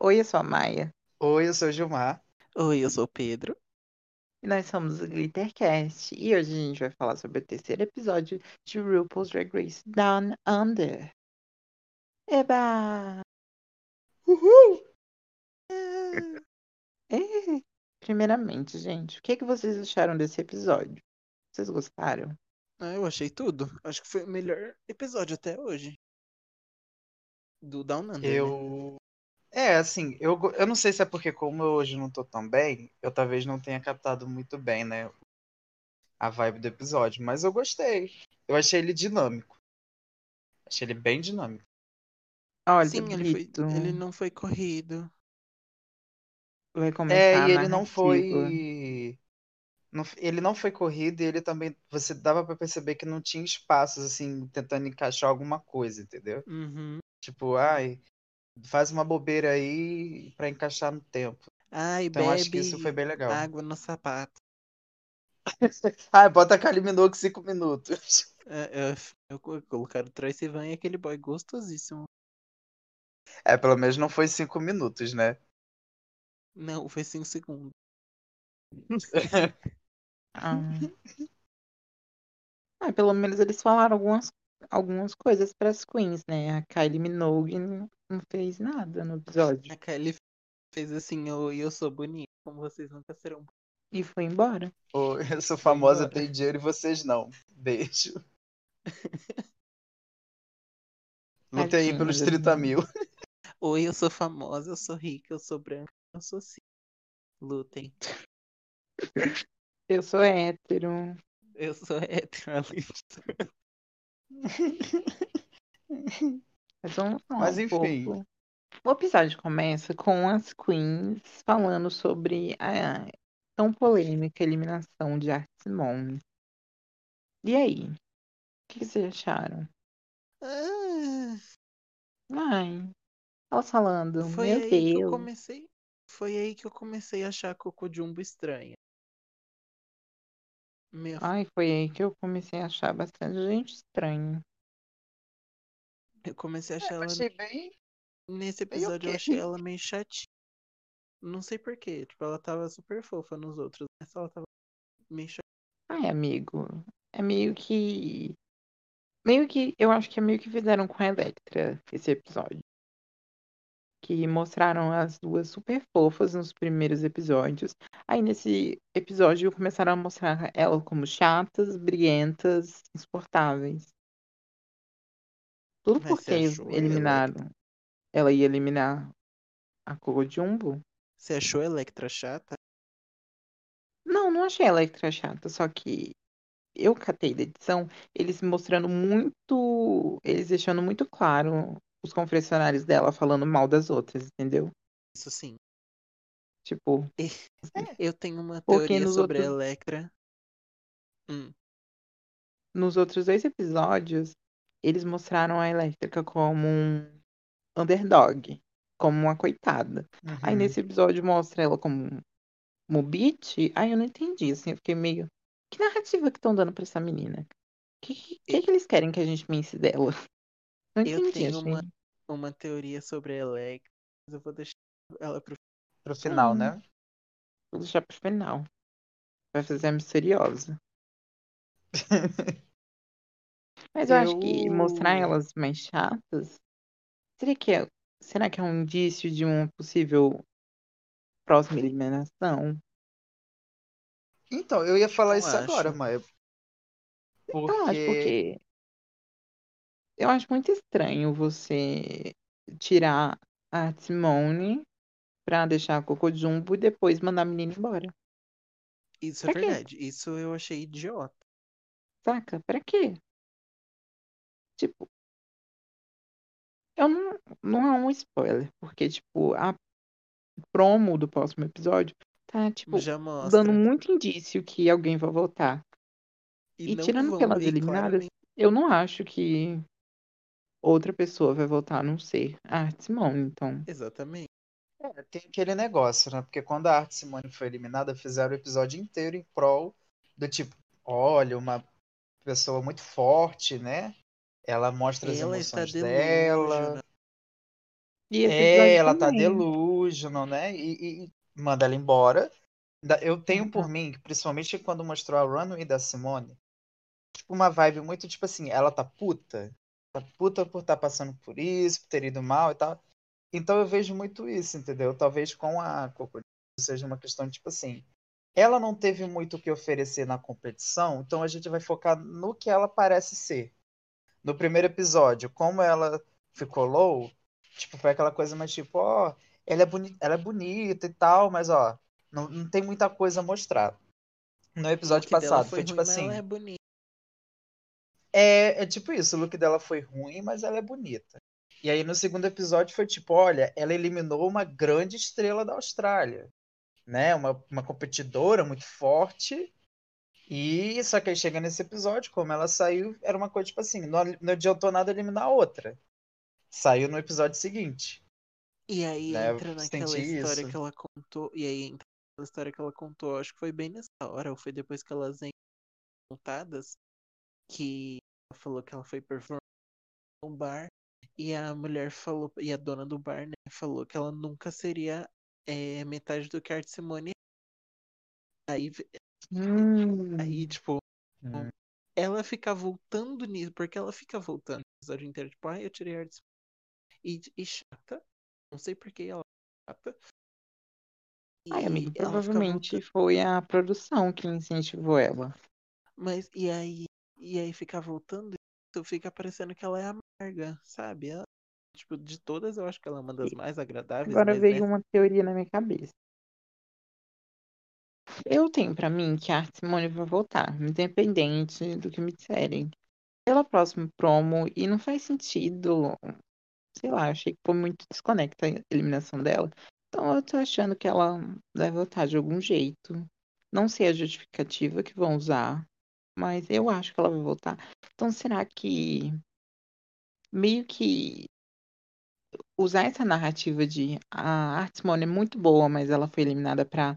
Oi, eu sou a Maia. Oi, eu sou o Gilmar. Oi, eu sou o Pedro. E nós somos o Glittercast. E hoje a gente vai falar sobre o terceiro episódio de RuPaul's Drag Race Down Under. Eba! Uhul! É. Primeiramente, gente, o que, que vocês acharam desse episódio? Vocês gostaram? Ah, eu achei tudo. Acho que foi o melhor episódio até hoje. Do Down Under. né? É, assim, eu, eu não sei se é porque, como eu hoje não tô tão bem, eu talvez não tenha captado muito bem, né? A vibe do episódio, mas eu gostei. Eu achei ele dinâmico. Achei ele bem dinâmico. Olha, Sim, ele, foi, ele não foi corrido. vai começar É, e ele não narrativa. foi. não- ele não foi corrido e ele também. Você dava pra perceber que não tinha espaços, assim, tentando encaixar alguma coisa, entendeu? Uhum. Tipo, ai, faz uma bobeira aí pra encaixar no tempo. Ai, Então bebe acho que isso foi bem legal. água no sapato. Ah, bota a Kylie Minogue cinco minutos. É, eu, co- colocaram o Troy Sivan e aquele boy gostosíssimo. É, pelo menos não foi cinco minutos, né? Não, foi 5 segundos. Ah. Ah, pelo menos eles falaram algumas, algumas coisas para as queens, né? A Kylie Minogue não não fez nada no episódio A Kylie fez assim, eu, eu sou bonita, como vocês nunca serão. e foi embora. Ô, eu sou famosa, embora. tenho dinheiro e vocês não. Beijo. Lute aí pelos da 30 menina. mil. Oi, eu sou famosa, eu sou rica, eu sou branca, eu sou cis. Lutem. Eu sou hétero. Eu sou heteralista. Mas vamos falar Mas um enfim. pouco. O episódio começa com as queens falando sobre a tão polêmica eliminação de Art Simone. E aí? O que que vocês acharam? Ah, Ai, elas falando, foi meu aí que eu Deus. comecei. Foi aí que eu comecei a achar a Coco Jumbo estranha. Meu, Ai, foi aí que eu comecei a achar bastante gente estranha. eu comecei a achar Eu ela. achei bem. Nesse episódio eu achei ela meio chatinha. Não sei porquê. Tipo, ela tava super fofa nos outros. Nessa ela tava meio chatinha. Ai, amigo, é meio que. Meio que. Eu acho que é meio que fizeram com a Electra esse episódio. Que mostraram as duas super fofas nos primeiros episódios. Aí nesse episódio começaram a mostrar elas como chatas, briguentas, insuportáveis. Tudo Mas porque ela? eliminaram. Ela ia eliminar a Coco Jumbo. Você achou a Electra chata? Não, não achei a Electra chata, só que eu catei da edição, eles mostrando muito. Eles deixando muito claro os confessionários dela falando mal das outras, entendeu? Isso sim. Tipo, Eu tenho uma teoria sobre a outros- Electra. Hum, nos outros dois episódios, eles mostraram a Elétrica como um underdog, como uma coitada. Aí Uhum. nesse episódio mostra ela como um bitch. Aí eu não entendi, assim, eu fiquei meio. Que narrativa que estão dando pra essa menina? O que, que, que que eles querem que a gente pense dela? Não Eu entendi, tenho achei. uma- uma teoria sobre a Electra. Mas eu vou deixar ela pro. Pro final, Hum. né? Vou deixar pro final. Vai fazer a misteriosa. Mas eu, acho que mostrar Eu- elas mais chatas. Será que é, será que é um indício de uma possível próxima eliminação? Então, eu ia falar Eu isso agora, acho. Maia. Eu acho Porque. Eu acho muito estranho você tirar a Simone pra deixar a Coco Jumbo e depois mandar a menina embora. Isso é Pra quê? verdade. Isso eu achei idiota. Saca? Pra quê? Tipo. Eu não, não é um spoiler, porque, tipo, a promo do próximo episódio tá, tipo, dando muito indício que alguém vai voltar. E, não tirando vão- pelas e eliminadas, claramente- eu não acho que outra pessoa vai voltar a não ser a Simone, então. Exatamente. É, tem aquele negócio, né? Porque quando a Arte Simone foi eliminada, fizeram o episódio inteiro em prol do tipo, olha, uma pessoa muito forte, né? Ela mostra as Ela está emoções delusional. dela. E É, ela tá também. delusional. Illusion, né? E, e manda ela embora. Eu tenho por Uhum. mim, que principalmente quando mostrou a Runway da Simone, tipo, uma vibe muito tipo assim, ela tá puta. Tá puta por estar passando por isso, por ter ido mal e tal. Então eu vejo muito isso, entendeu? Talvez com a Coco seja uma questão de, tipo assim, ela não teve muito o que oferecer na competição, então a gente vai focar no que ela parece ser. No primeiro episódio, como ela ficou low, tipo, foi aquela coisa mais tipo, ó, ela é, boni ela é bonita e tal, mas ó, não, não tem muita coisa a mostrar. No episódio passado foi, tipo ruim, assim, Ela é é, tipo isso, o look dela foi ruim, mas ela é bonita. E aí no segundo episódio foi tipo, olha, ela eliminou uma grande estrela da Austrália, né? Uma, uma competidora muito forte. E só que aí chega nesse episódio, como ela saiu, era uma coisa tipo assim, não, não adiantou nada eliminar a outra. Saiu no episódio seguinte. E aí né, entra naquela história isso. que ela contou. E aí entra naquela história que ela contou, acho que foi bem nessa hora, ou foi depois que elas entraram montadas, que falou que ela foi performar no bar. E a mulher falou, e a dona do bar, né, falou que ela nunca seria é, metade do que a Art Simone. é. Aí, Hum, aí, tipo, Hum. ela fica voltando nisso, porque ela fica voltando no episódio inteiro, tipo, ai, eu tirei a Art Simone. E, e chata. Não sei por que ela é chata. Ai, E fica provavelmente foi a produção que incentivou ela. Mas e aí, e aí fica voltando, isso fica parecendo que ela é amarga, sabe? Ela, tipo, de todas eu acho que ela é uma das mais agradáveis, Agora veio nessa uma teoria na minha cabeça. Eu tenho pra mim que a Simone vai voltar, independente do que me disserem. Pela próxima promo, e não faz sentido. Sei lá, achei que foi muito desconecta a eliminação dela. Então eu tô achando que ela vai voltar de algum jeito. Não sei a justificativa que vão usar, mas eu acho que ela vai voltar. Então será que meio que usar essa narrativa de a Art Simone é muito boa, mas ela foi eliminada pra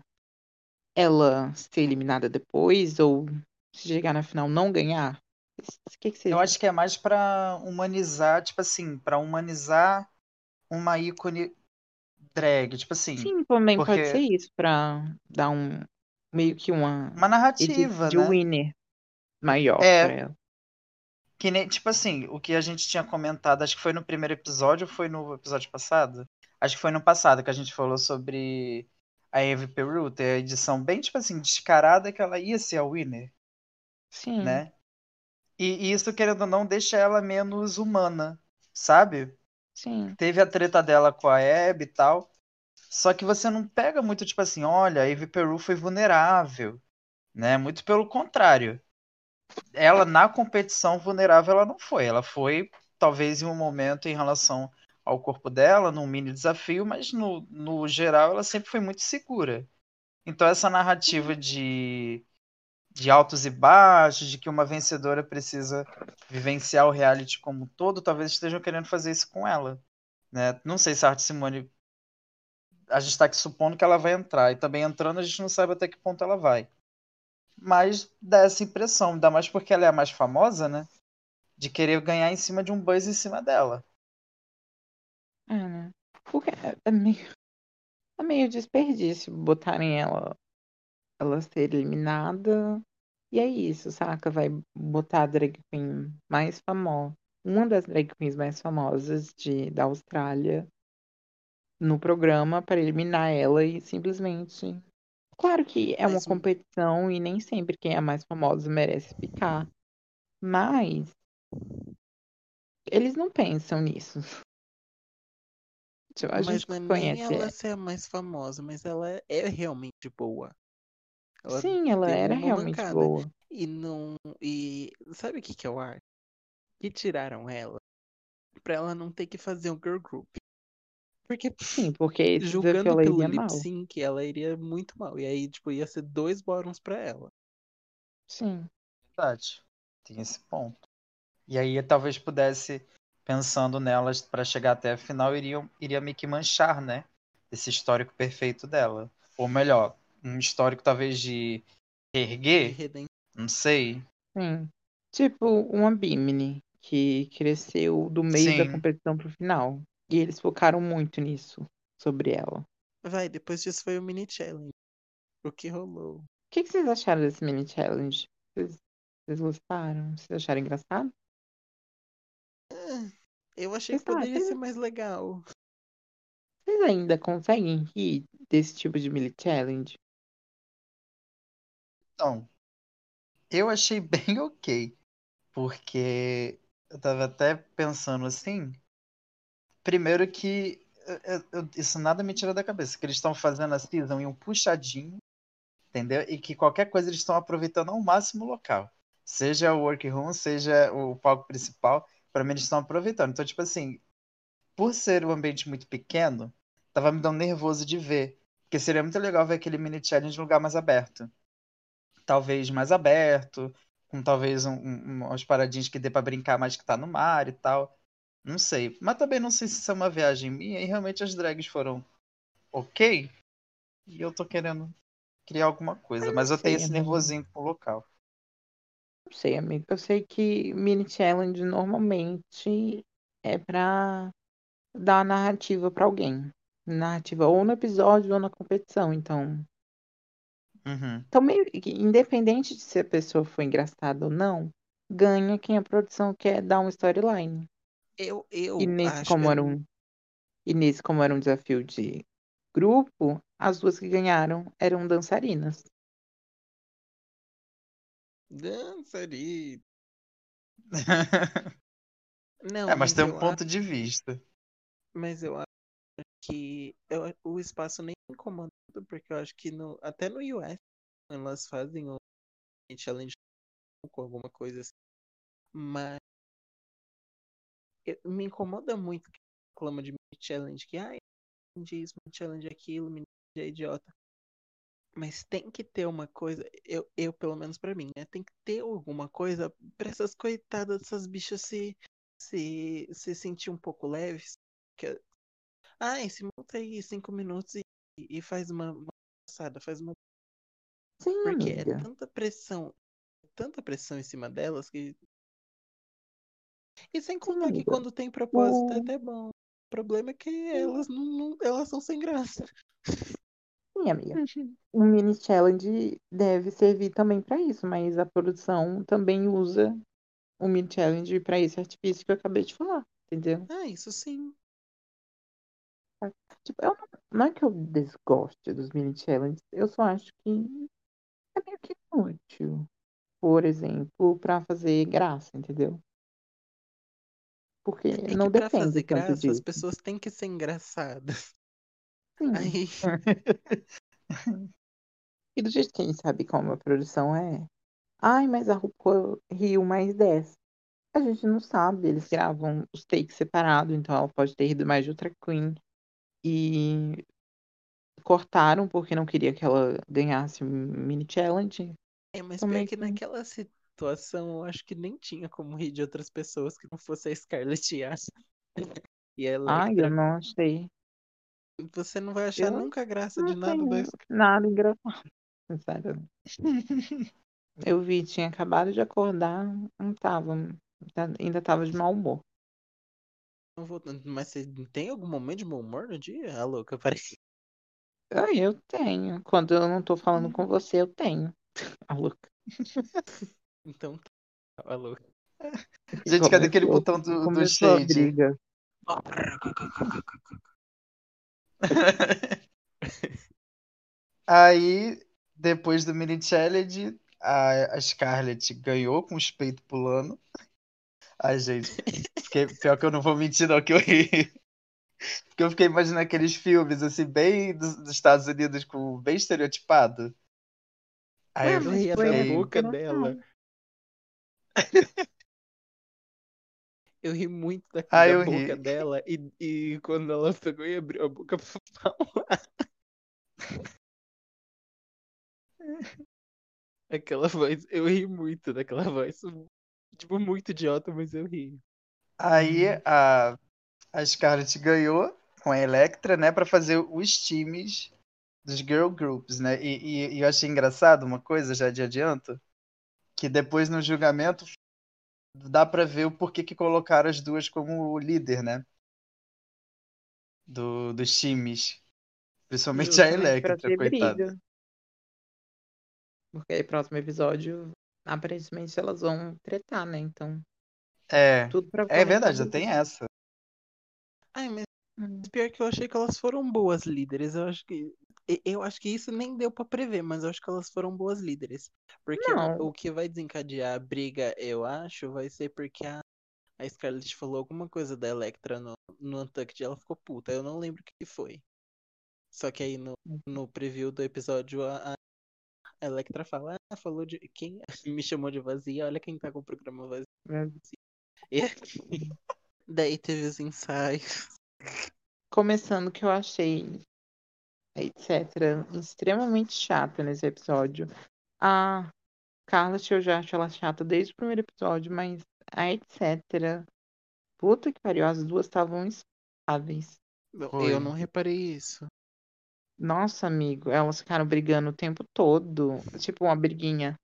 ela ser eliminada depois, ou se chegar na final não ganhar? O que, que Eu acho que é mais pra humanizar, tipo assim, pra humanizar uma ícone drag, tipo assim, Sim, também pode ser porque isso, pra dar um meio que uma uma narrativa, de né? winner maior pra É, ela. que nem, tipo assim, o que a gente tinha comentado, acho que foi no primeiro episódio ou foi no episódio passado? Acho que foi no passado que a gente falou sobre a Eve Peru, ter a edição bem, tipo assim, descarada que ela ia ser a winner, Sim, né? E, e isso, querendo ou não, deixa ela menos humana, sabe? sim. Teve a treta dela com a Abby e tal. Só que você não pega muito, tipo assim, olha, a Eve Peru foi vulnerável, né? Muito pelo contrário. Ela, na competição vulnerável, ela não foi. Ela foi, talvez, em um momento em relação ao corpo dela, num mini desafio, mas no, no geral ela sempre foi muito segura. Então essa narrativa de, de altos e baixos, de que uma vencedora precisa vivenciar o reality como um todo, talvez estejam querendo fazer isso com ela. Né? Não sei se a Art Simone. A gente está aqui supondo que ela vai entrar. E também entrando, a gente não sabe até que ponto ela vai. Mas dá essa impressão, ainda mais porque ela é a mais famosa, né? De querer ganhar em cima de um buzz em cima dela. É, né? Porque é é meio, é meio desperdício botarem ela, ela ser eliminada. E é isso, saca? Vai botar a drag queen mais famosa, uma das drag queens mais famosas de, da Austrália no programa para eliminar ela e simplesmente. Claro que é uma Mas competição e nem sempre quem é mais famoso merece ficar. Mas eles não pensam nisso. Tipo, A Mas gente não é nem conhece. ela ser a mais famosa, mas ela é, é realmente boa. Ela Sim, ela era realmente mancada. boa. E não. E sabe o que, que eu acho? Que tiraram ela pra ela não ter que fazer um girl group. Porque Sim, porque esse julgando ela pelo iria lip mal. sync, ela iria muito mal. E aí, tipo, ia ser dois bottoms pra ela. Sim. Verdade. Tem esse ponto. E aí talvez pudesse, pensando nelas para chegar até a final, iria, iria meio que manchar, né? Esse histórico perfeito dela. Ou melhor, um histórico talvez de De erguer, reden- não sei. Sim. Tipo uma Bimini, que cresceu do meio da Sim, competição pro final. E eles focaram muito nisso, sobre ela. Vai, depois disso foi o mini challenge. O que rolou? O que, que vocês acharam desse mini challenge? Vocês, vocês gostaram? Vocês acharam engraçado? Ah, eu achei que Vocês tá- poderia vocês- ser mais legal. Vocês ainda conseguem rir desse tipo de mini challenge? Então, eu achei bem ok. Porque eu tava até pensando assim. Primeiro que eu- eu- isso nada me tira da cabeça. Que eles estão fazendo a season em um puxadinho, entendeu? E que qualquer coisa eles estão aproveitando ao máximo o local. Seja o workroom, seja o palco principal, pra mim eles estão aproveitando. Então, tipo assim, por ser um ambiente muito pequeno, tava me dando nervoso de ver. Porque seria muito legal ver aquele mini challenge em lugar mais aberto. Talvez mais aberto, com talvez um, um, umas paradinhas que dê pra brincar mais que tá no mar e tal. Não sei. Mas também não sei se isso é uma viagem minha e realmente as drags foram ok. E eu tô querendo criar alguma coisa. Eu Mas eu tenho sei, esse amigo. nervosinho com o local. Não sei, amigo. Eu sei que mini challenge normalmente é pra dar narrativa pra alguém. Narrativa ou no episódio ou na competição. Então, Uhum. então meio que, independente de se a pessoa foi engraçada ou não, ganha quem a produção quer dar uma storyline. Eu, eu E nesse acho como eu era não- um e nesse como era um desafio de grupo, as duas que ganharam eram dançarinas. Dançarina. Não, É, mas tem eu um ponto de vista. mas eu acho que eu- o espaço nem me incomoda, porque eu acho que no, até no US elas fazem um challenge com alguma coisa assim. Mas me incomoda muito que reclama de mini challenge, que isso, mini challenge aquilo, mini challenge é idiota. Mas tem que ter uma coisa, eu, eu pelo menos pra mim, né? Tem que ter alguma coisa pra essas coitadas dessas bichas se, se, se sentir um pouco leves. Que, ai, se monta aí cinco minutos e, e faz uma, uma passada, faz uma. Sim, Porque é amiga. tanta pressão, tanta pressão em cima delas que. E sem contar que quando tem propósito é até bom. O problema é que elas não, não- elas são sem graça. Sim, amiga. O mini challenge deve servir também pra isso, mas a produção também usa o mini challenge pra esse artifício que eu acabei de falar, entendeu? Ah, isso sim. Tipo, eu não, não é que eu desgoste dos mini challenges, eu só acho que é meio que inútil. Por exemplo, pra fazer graça, entendeu? Porque É não que pra depende fazer graça, as disso. pessoas têm que ser engraçadas. Sim. Aí, E do jeito que a gente sabe como a produção é. Ai, mas a RuPaul riu mais 10. A gente não sabe, eles gravam os takes separados, então ela pode ter rido mais de outra Queen. E cortaram porque não queria que ela ganhasse um mini challenge. é, mas Então, meio que que- naquela situação, eu acho que nem tinha como rir de outras pessoas que não fosse a Scarlett. E a Ai, eu não achei. Você não vai achar Eu nunca graça de nada da nada, engraçado. Sinceramente. Eu vi, tinha acabado de acordar, não tava. tá- Ainda tava de mau humor. vou- Mas você tem algum momento de bom humor no dia? Ah, louca, parece. Ai, eu tenho. Quando eu não tô falando com você, eu tenho. A louca. Então tá. Louca. Gente, cadê aquele botão do, do Começou a shade? briga. Aí, depois do mini challenge, a, a Scarlett ganhou com os peitos pulando. Ai, gente, fiquei, pior que eu não vou mentir, não, que eu ri. Porque eu fiquei imaginando aqueles filmes, assim, bem dos, dos Estados Unidos, com, bem estereotipado. Aí Ué, eu ria da fiquei. boca dela. Eu ri muito da, Ah, da boca ri. dela e, e quando ela pegou e abriu a boca pra falar. Aquela voz, eu ri muito daquela voz. Tipo, muito idiota, mas eu ri. Aí a, a Scarlett ganhou com a Electra, né, pra fazer os times dos girl groups, né? E, e- e eu achei engraçado uma coisa, já de adianto, que depois no julgamento dá pra ver o porquê que colocaram as duas como líder, né? Do, dos times. Principalmente a Justamente pra Electra, coitada. Porque aí, próximo episódio, aparentemente elas vão tretar, né? Então, É, tudo pra é verdade, já tem essa. Ai, mas Hum. pior que eu achei que elas foram boas líderes. Eu acho que. Eu acho que isso nem deu pra prever, mas eu acho que elas foram boas líderes. Porque o, o que vai desencadear a briga, eu acho, vai ser porque a, a Scarlett falou alguma coisa da Electra no, no Untucked e ela ficou puta. Eu não lembro o que foi. Só que aí no, no preview do episódio a, a Electra fala, ah, falou de. Quem me chamou de vazia, olha quem tá com o programa vazio. E daí teve os ensaios. Começando que eu achei, etc., extremamente chata nesse episódio. A Scarlett, eu já acho ela chata desde o primeiro episódio, mas a etc. Puta que pariu, as duas estavam instáveis. Eu- não reparei isso. Nossa, amigo, elas ficaram brigando o tempo todo. Tipo uma briguinha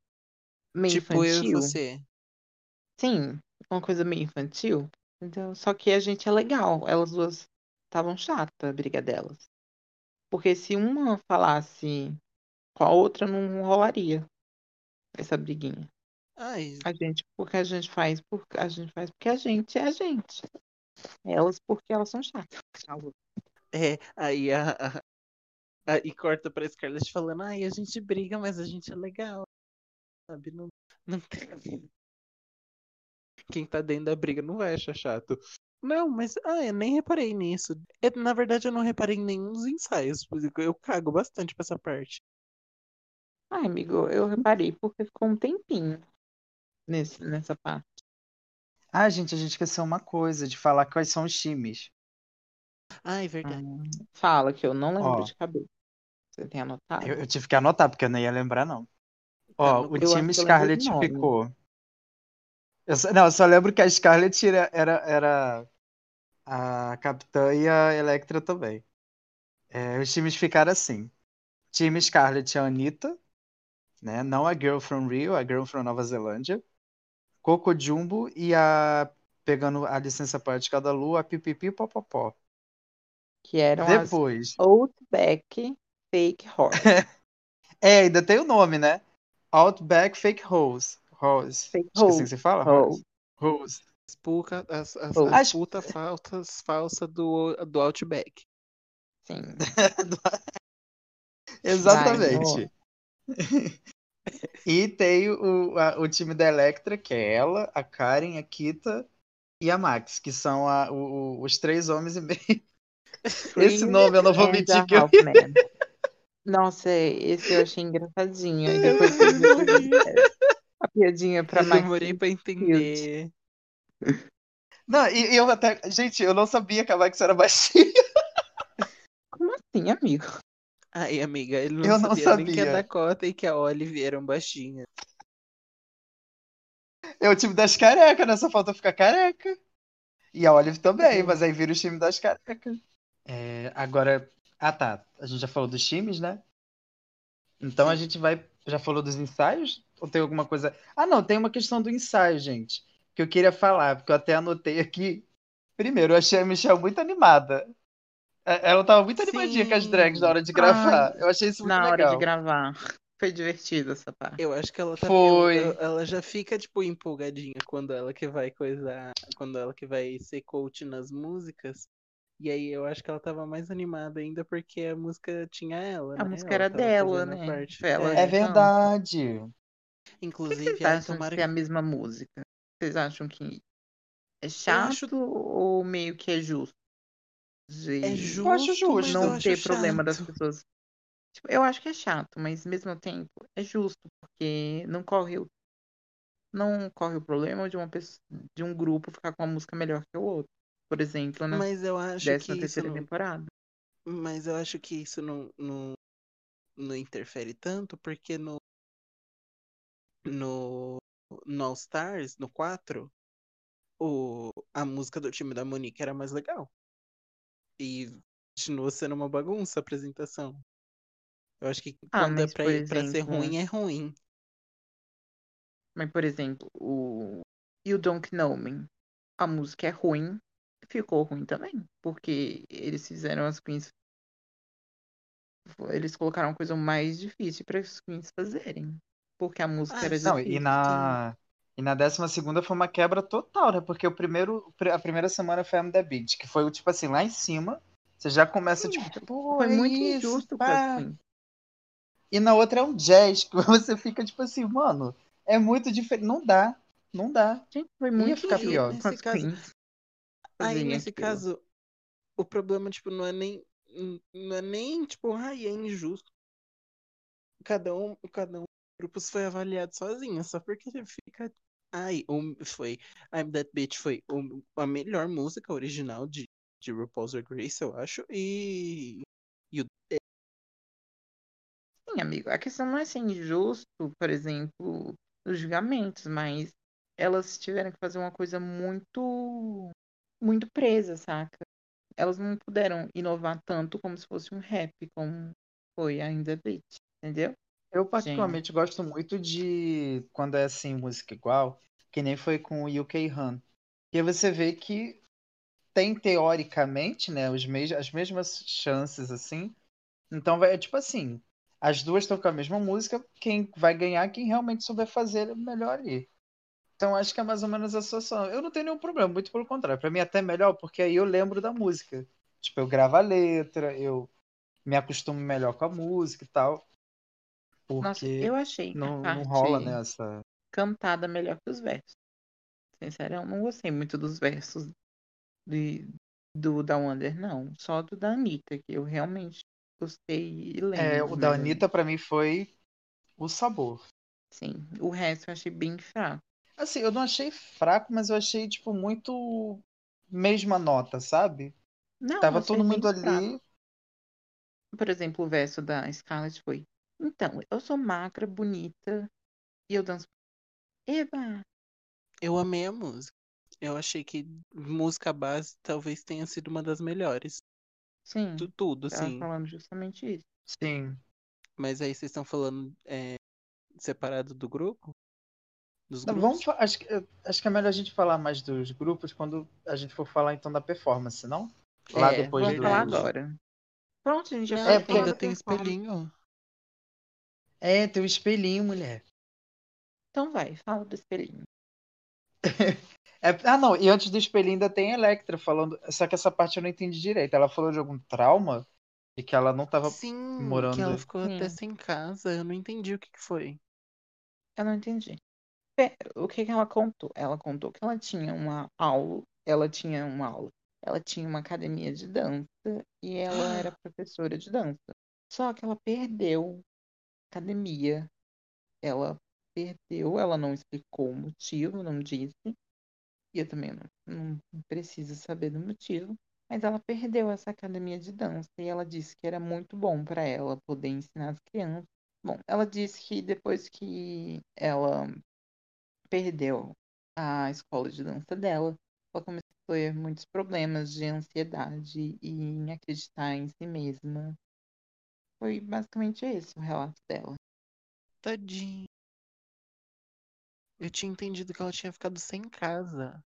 meio Tipo eu e infantil. você. Sim, uma coisa meio infantil. Então, só que a gente é legal. Elas duas estavam chatas a briga delas. Porque se uma falasse com a outra, não rolaria essa briguinha. Ai, A gente, porque a gente faz, porque a gente faz porque a gente é a gente. Elas porque elas são chatas. é, aí a, a- aí corta pra Scarlett falando, ai, a gente briga, mas a gente é legal. Sabe? Não, não tem. Quem tá dentro da briga não vai achar chato. Não, mas ah, eu nem reparei nisso. É, na verdade, eu não reparei em nenhum dos ensaios. porque Eu cago bastante pra essa parte. Ai, amigo, eu reparei porque ficou um tempinho nesse, nessa parte. Ah, gente, a gente esqueceu uma coisa, de falar quais são os times. Ah, é verdade. Hum, Fala que eu não lembro Ó. de cabeça. Você tem anotado? Eu, eu tive que anotar, porque eu não ia lembrar, não. Ó, no- o Eu acho time que eu lembro Scarlet nome. ficou. Eu só- não, eu só lembro que a Scarlet era, era, era a capitã e a Electra também. É, os times ficaram assim. Time Scarlet é a Anitta, né? Não a Girl from Rio, a Girl from Nova Zelândia. Coco Jumbo e a. Pegando a licença poética da Lu, a Pipipi Popopó. Que eram as Depois. Outback Fake Horse. É, ainda tem o nome, né? Outback Fake Rose. Rose. Acho que assim Rose. que se fala? Rose. Rose. As, puca, as, as, Oh. as putas faltas falsas do, do Outback. Sim. Exatamente. E tem o, a- o time da Electra, que é ela, a Karen, a Kita e a Max, que são a- o- o- os três homens e meio. Esse nome eu não vou mentir que eu... Nossa, esse eu achei engraçadinho. E depois Eu. A piadinha pra Max. demorei pra entender. Não, e, eu até. Gente, eu não sabia que a Max era baixinha. Como assim, amigo? Ai, amiga, ele não Eu não sabia, nem que a sabia. Dakota e que a Olive eram baixinhas. É o time das carecas, né? Só falta ficar careca. E a Olive também, Uhum. mas aí vira o time das carecas. É, agora. Ah, tá. A gente já falou dos times, né? Então a Sim. gente vai. Já falou dos ensaios? Ou tem alguma coisa. Ah, não, tem uma questão do ensaio, gente. Que eu queria falar, porque eu até anotei aqui. Primeiro, eu achei a Michelle muito animada. É, Ela tava muito animadinha com as drags na hora de gravar. Eu achei isso muito Na hora legal. de gravar. Foi divertido essa parte. Eu acho que ela tá. Foi. Ela, ela já fica, tipo, empolgadinha quando ela que vai coisar. Quando ela que vai ser coach nas músicas. E aí eu acho que ela tava mais animada ainda porque a música tinha ela, A né? música Ela era dela, né? parte. Ela É que- verdade. Por que Inclusive, vocês acham tomara que é a mesma música? Vocês acham que é chato acho- ou meio que é justo? De É justo, Eu acho justo. não acho ter problema das chato. pessoas. Tipo, eu acho que é chato, mas ao mesmo tempo é justo, porque não corre o não corre o problema de uma pessoa, de um grupo ficar com uma música melhor que o outro. Por exemplo, na Mas eu acho décima que isso terceira não, temporada. Mas eu acho que isso não, não, não interfere tanto, porque no, no, no All Stars, no 4, o, a música do time da Monique era mais legal. E continua sendo uma bagunça a apresentação. Eu acho que Ah, quando é pra, por pra ser exemplo, ruim, é ruim. Mas, por exemplo, o You Don't Know Me, a música é ruim, ficou ruim também, porque eles fizeram as queens eles colocaram coisa mais difícil para as queens fazerem. Porque a música Ah, era Não, difícil. e na. E na décima segunda foi uma quebra total, né? Porque o primeiro, a primeira semana foi I'm the Beat, que foi, tipo assim, lá em cima. Você já começa, Sim, tipo, pô, Foi é muito isso, injusto queens. E na outra é um jazz, que você fica, tipo assim, mano, é muito diferente. Não dá, não dá. Gente, foi Ia muito ficar injusto pior. Nesse as caso-. Aí, nesse caso, o problema, tipo, não é nem. Não é nem, tipo, ai, é injusto. Cada um, cada um grupos foi avaliado sozinho, só porque fica. Ai, um, foi. I'm That Bitch foi o- a melhor música original de, de RuPaul's Drag Race, eu acho. E. E o Sim, amigo. A questão não é ser injusto, por exemplo, nos julgamentos, mas elas tiveram que fazer uma coisa muito, muito presa, saca? Elas não puderam inovar tanto como se fosse um rap, como foi ainda Beat, entendeu? Eu particularmente gosto muito de quando é assim, música igual, que nem foi com o UK Han. E você vê que tem teoricamente, né, os mes as mesmas chances assim. Então vai, é tipo assim, as duas estão com a mesma música, quem vai ganhar é quem realmente souber fazer melhor ali. Então acho que é mais ou menos a situação. Eu não tenho nenhum problema, muito pelo contrário. Pra mim é até melhor, porque aí eu lembro da música. Tipo, eu gravo a letra, eu me acostumo melhor com a música e tal. Porque Nossa, eu achei a não, não rola, né, essa... cantada melhor que os versos. Sinceramente, eu não gostei muito dos versos de, do da Wonder, não. Só do da Anitta, que eu realmente gostei e lembro. É, o da. Anitta pra mim foi o sabor. Sim, o resto eu achei bem fraco. Assim, eu não achei fraco, mas eu achei, tipo, muito mesma nota, sabe? Não, Tava todo mundo fraco. ali. Por exemplo, o verso da Scarlett foi: Então, eu sou magra, bonita e eu danço. Eba! Eu amei a música. Eu achei que música base talvez tenha sido uma das melhores. Sim, Tu- Tudo, tava assim. falando justamente isso. Sim. Mas aí vocês estão falando é, separado do grupo? Dos Não, grupos? vamos, acho, que, acho que é melhor a gente falar mais dos grupos quando a gente for falar então da performance, não? Lá É, depois vamos do. falar agora. Pronto, a gente já É, porque- ainda tem espelhinho. É, tem o espelhinho, mulher. Então vai, fala do espelhinho. É- ah, não, e antes do espelhinho ainda tem a Electra falando. Só que essa parte eu não entendi direito. Ela falou de algum trauma e que ela não tava. Sim, morando- que ela ficou até Sim. sem casa. Eu não entendi o que, que foi. Eu não entendi. O que que ela contou? Ela contou que ela tinha uma aula, ela tinha uma aula, ela tinha uma academia de dança e ela era professora de dança. Só que ela perdeu academia. Ela perdeu, ela não explicou o motivo, não disse. E eu também não, não preciso saber do motivo. Mas ela perdeu essa academia de dança e ela disse que era muito bom para ela poder ensinar as crianças. Bom, ela disse que depois que ela perdeu a escola de dança dela, ela começou a ter muitos problemas de ansiedade e em acreditar em si mesma. Foi basicamente esse o relato dela. Tadinho. Eu tinha entendido que ela tinha ficado sem casa.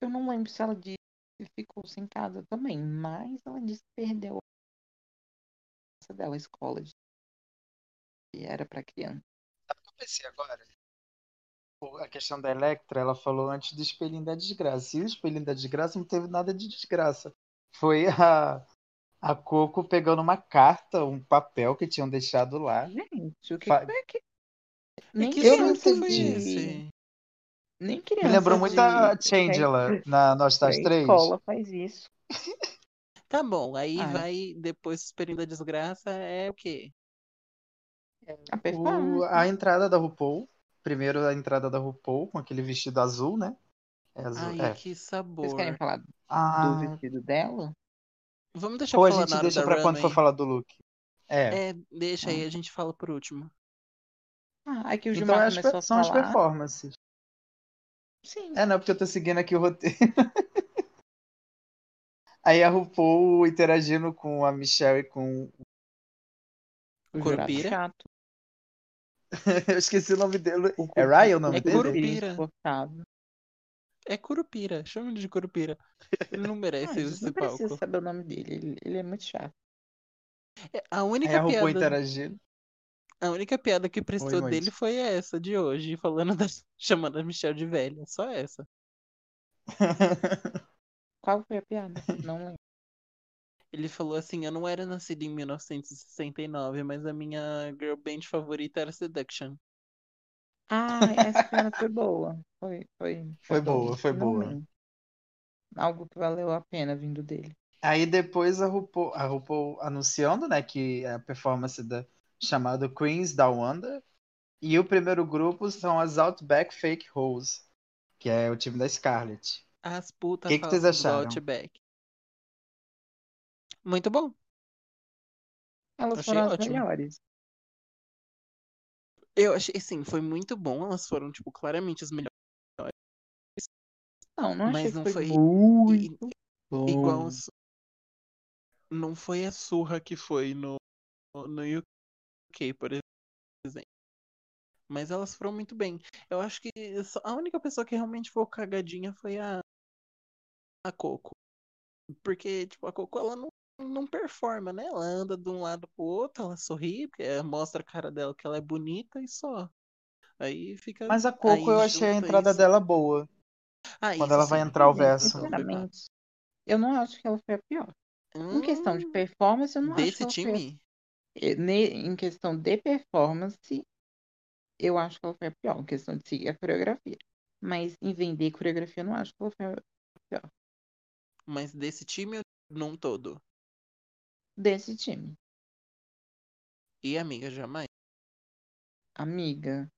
Eu não lembro se ela disse que ficou sem casa também, mas ela disse que perdeu a dança dela, a escola de que era para criança. Eu pensei agora. o- A questão da Electra, ela falou antes do espelhinho da desgraça. E o espelhinho da desgraça não teve nada de desgraça. Foi a, a Coco pegando uma carta, um papel que tinham deixado lá. Gente, o que Fa- que. Nem que eu não entendi. Nem Me criança. lembrou muito de a Changela na Nós Stars 3. escola faz isso. Tá bom, aí Ah. vai depois do espelhinho da desgraça é o quê? A O- a entrada da RuPaul. Primeiro a entrada da RuPaul com aquele vestido azul, né? É azul. Ai, é. que Vocês sabor. querem falar do Ah, vestido dela? Vamos deixar ou a gente deixa pra quando for falar do look. É. É, deixa aí, a gente fala por último. Ah, aí que o então Gilmar as, começou a são as falar. performances. Sim. É, não, porque eu tô seguindo aqui o roteiro. Aí a RuPaul interagindo com a Michelle e com. O Curupira? chato. eu esqueci o nome dele. O É Ryan o nome É dele? Curupira. É Curupira, chama ele de Curupira. Ele não merece Ah, a gente esse não precisa palco. saber o nome dele. Ele, ele é muito chato. É, A única RuPaul piada, interagindo. a única piada que prestou Oi, dele foi essa de hoje, falando da, chamando a Michelle de velha, só essa. Qual foi a piada? Não lembro. Ele falou assim: Eu não era nascido em 1969, mas a minha girl band favorita era Seduction. Ah, essa piada foi boa. Foi, foi. Foi boa, foi boa. Algo que valeu a pena vindo dele. Aí depois a RuPaul, a RuPaul anunciando, né, que é a performance da chamada Queens da Wanda. E o primeiro grupo são as Outback Fake Hoes, que é o time da Scarlett. As putas Que que vocês falsas do acharam? Outback. Muito bom. Elas Achei foram as ótimo. melhores. Eu achei, sim, foi muito bom. Elas foram, tipo, claramente as melhores. Não, não achei Mas que não foi, foi muito bom. igual. Não foi a surra que foi no, no UK, por exemplo. Mas elas foram muito bem. Eu acho que só- a única pessoa que realmente foi cagadinha foi a, a Coco. Porque, tipo, a Coco, ela não, não performa, né? Ela anda de um lado pro outro, ela sorri, é, mostra a cara dela que ela é bonita e só. Aí fica. Mas a Coco eu achei a entrada isso- dela boa. Ah, quando ela vai entrar o verso. Sinceramente, eu não acho que ela foi a pior. Em questão de Hum, performance, eu não acho que desse ela foi a time? Ne- Em questão de performance, eu acho que ela foi a pior. Em questão de seguir a coreografia. Mas em vender coreografia, eu não acho que ela foi a pior. Mas desse time ou num todo? Desse time. E amiga, jamais. Amiga,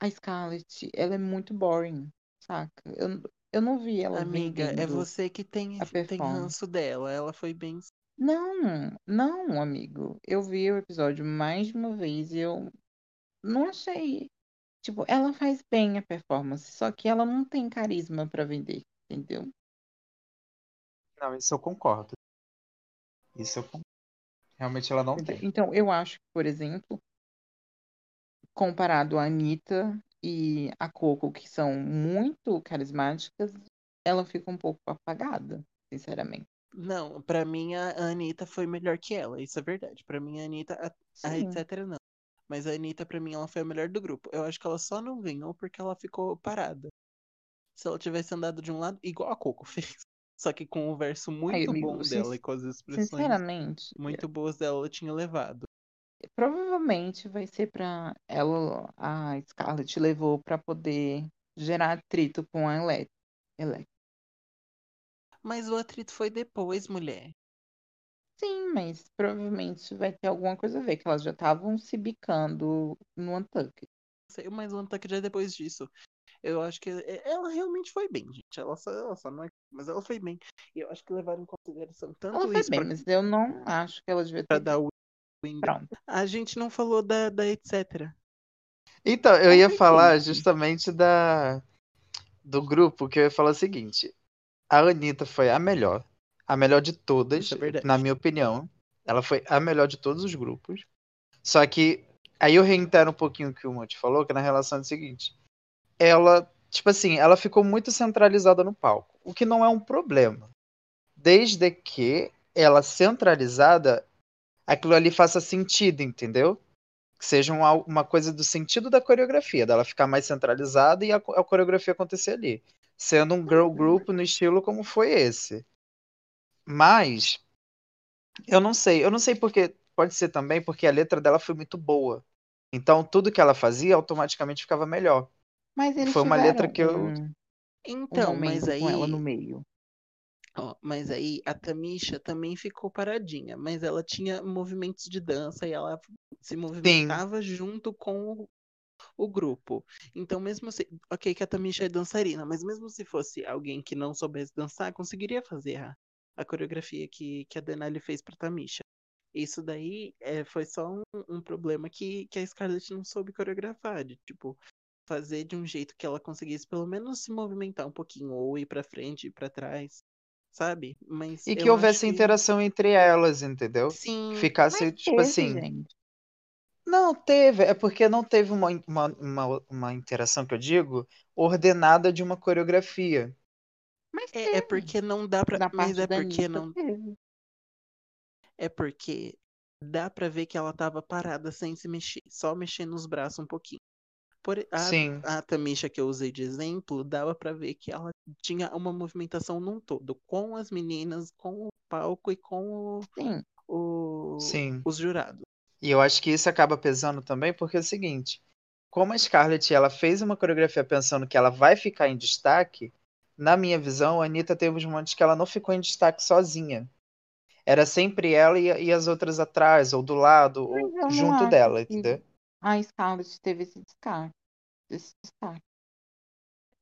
a Scarlett, ela é muito boring, saca? Eu, eu não vi ela Amiga, é você que tem, a tem performance. ranço dela. Ela foi bem. Não, não, amigo. Eu vi o episódio mais de uma vez e eu não achei. Tipo, ela faz bem a performance, só que ela não tem carisma pra vender, entendeu? Não, isso eu concordo. Isso eu concordo. Realmente ela não tem. Então, eu acho que, por exemplo, comparado a Anitta e a Coco, que são muito carismáticas, ela fica um pouco apagada, sinceramente. Não, pra mim a Anitta foi melhor que ela, isso é verdade. Pra mim a Anitta, a, a etc não. Mas a Anitta, pra mim, ela foi a melhor do grupo. Eu acho que ela só não ganhou porque ela ficou parada. Se ela tivesse andado de um lado, igual a Coco fez. Só que com o verso muito amigo, bom dela e com as expressões muito boas dela, ela tinha levado. Provavelmente vai ser pra ela, a Scarlett levou pra poder gerar atrito com a Ele- Ele- Mas o atrito foi depois, mulher. Sim, mas provavelmente vai ter alguma coisa a ver, que elas já estavam se bicando no Untucked. Sei, Mas o Untucked é depois disso. Eu acho que é- ela realmente foi bem, gente. Ela só, ela só não é. Mas ela foi bem. E eu acho que levaram em consideração tanto Ela foi isso bem, pra, mas eu não acho que ela devia pra ter. dar o. Pronto. A gente não falou da, da etc. Então, eu ia falar justamente da do grupo, que eu ia falar o seguinte. A Anitta foi a melhor. A melhor de todas, é na minha opinião. Ela foi a melhor de todos os grupos. Só que, aí eu reitero um pouquinho o que o Monte falou, que é na relação é o seguinte. Ela, tipo assim, ela ficou muito centralizada no palco. O que não é um problema. Desde que ela centralizada, aquilo ali faça sentido, entendeu? que seja uma, uma coisa do sentido da coreografia, dela ficar mais centralizada e a, a coreografia acontecer ali. Sendo um girl group no estilo como foi esse. Mas, eu não sei, eu não sei porque, pode ser também porque a letra dela foi muito boa. Então, tudo que ela fazia automaticamente ficava melhor. Mas eles Foi uma letra que eu- um, um Então, momento mas aí. com ela no meio. Ó, mas aí a Tamisha também ficou paradinha, mas ela tinha movimentos de dança e ela se movimentava junto com o, o grupo. Então, mesmo se. Ok, que a Tamisha é dançarina, mas mesmo se fosse alguém que não soubesse dançar, conseguiria fazer a, a coreografia que, que a Denali fez pra Tamisha. Isso daí é, foi só um, um problema que, que a Scarlett não soube coreografar, de tipo. Fazer de um jeito que ela conseguisse pelo menos se movimentar um pouquinho, ou ir pra frente, ir pra trás sabe? Mas E que houvesse que... interação entre elas, entendeu? Sim, Ficasse, Mas tipo teve, assim. gente. Não, teve. É porque não teve uma, uma, uma, uma interação que eu digo ordenada de uma coreografia. Mas é, é porque não dá pra. Da Mas parte é porque Anitta, não. teve. É porque dá pra ver que ela tava parada sem se mexer, só mexendo os braços um pouquinho. Por, a, Sim. a Tamisha que eu usei de exemplo, dava pra ver que ela tinha uma movimentação num todo, com as meninas, com o palco e com o, Sim. o- Sim. os jurados. E eu acho que isso acaba pesando também, porque é o seguinte, como a Scarlett ela fez uma coreografia pensando que ela vai ficar em destaque, na minha visão, a Anitta teve uns momentos que ela não ficou em destaque sozinha. Era sempre ela e, e as outras atrás, ou do lado, ou junto acho dela, entendeu? A Scarlett teve esse destaque. Esse destaque.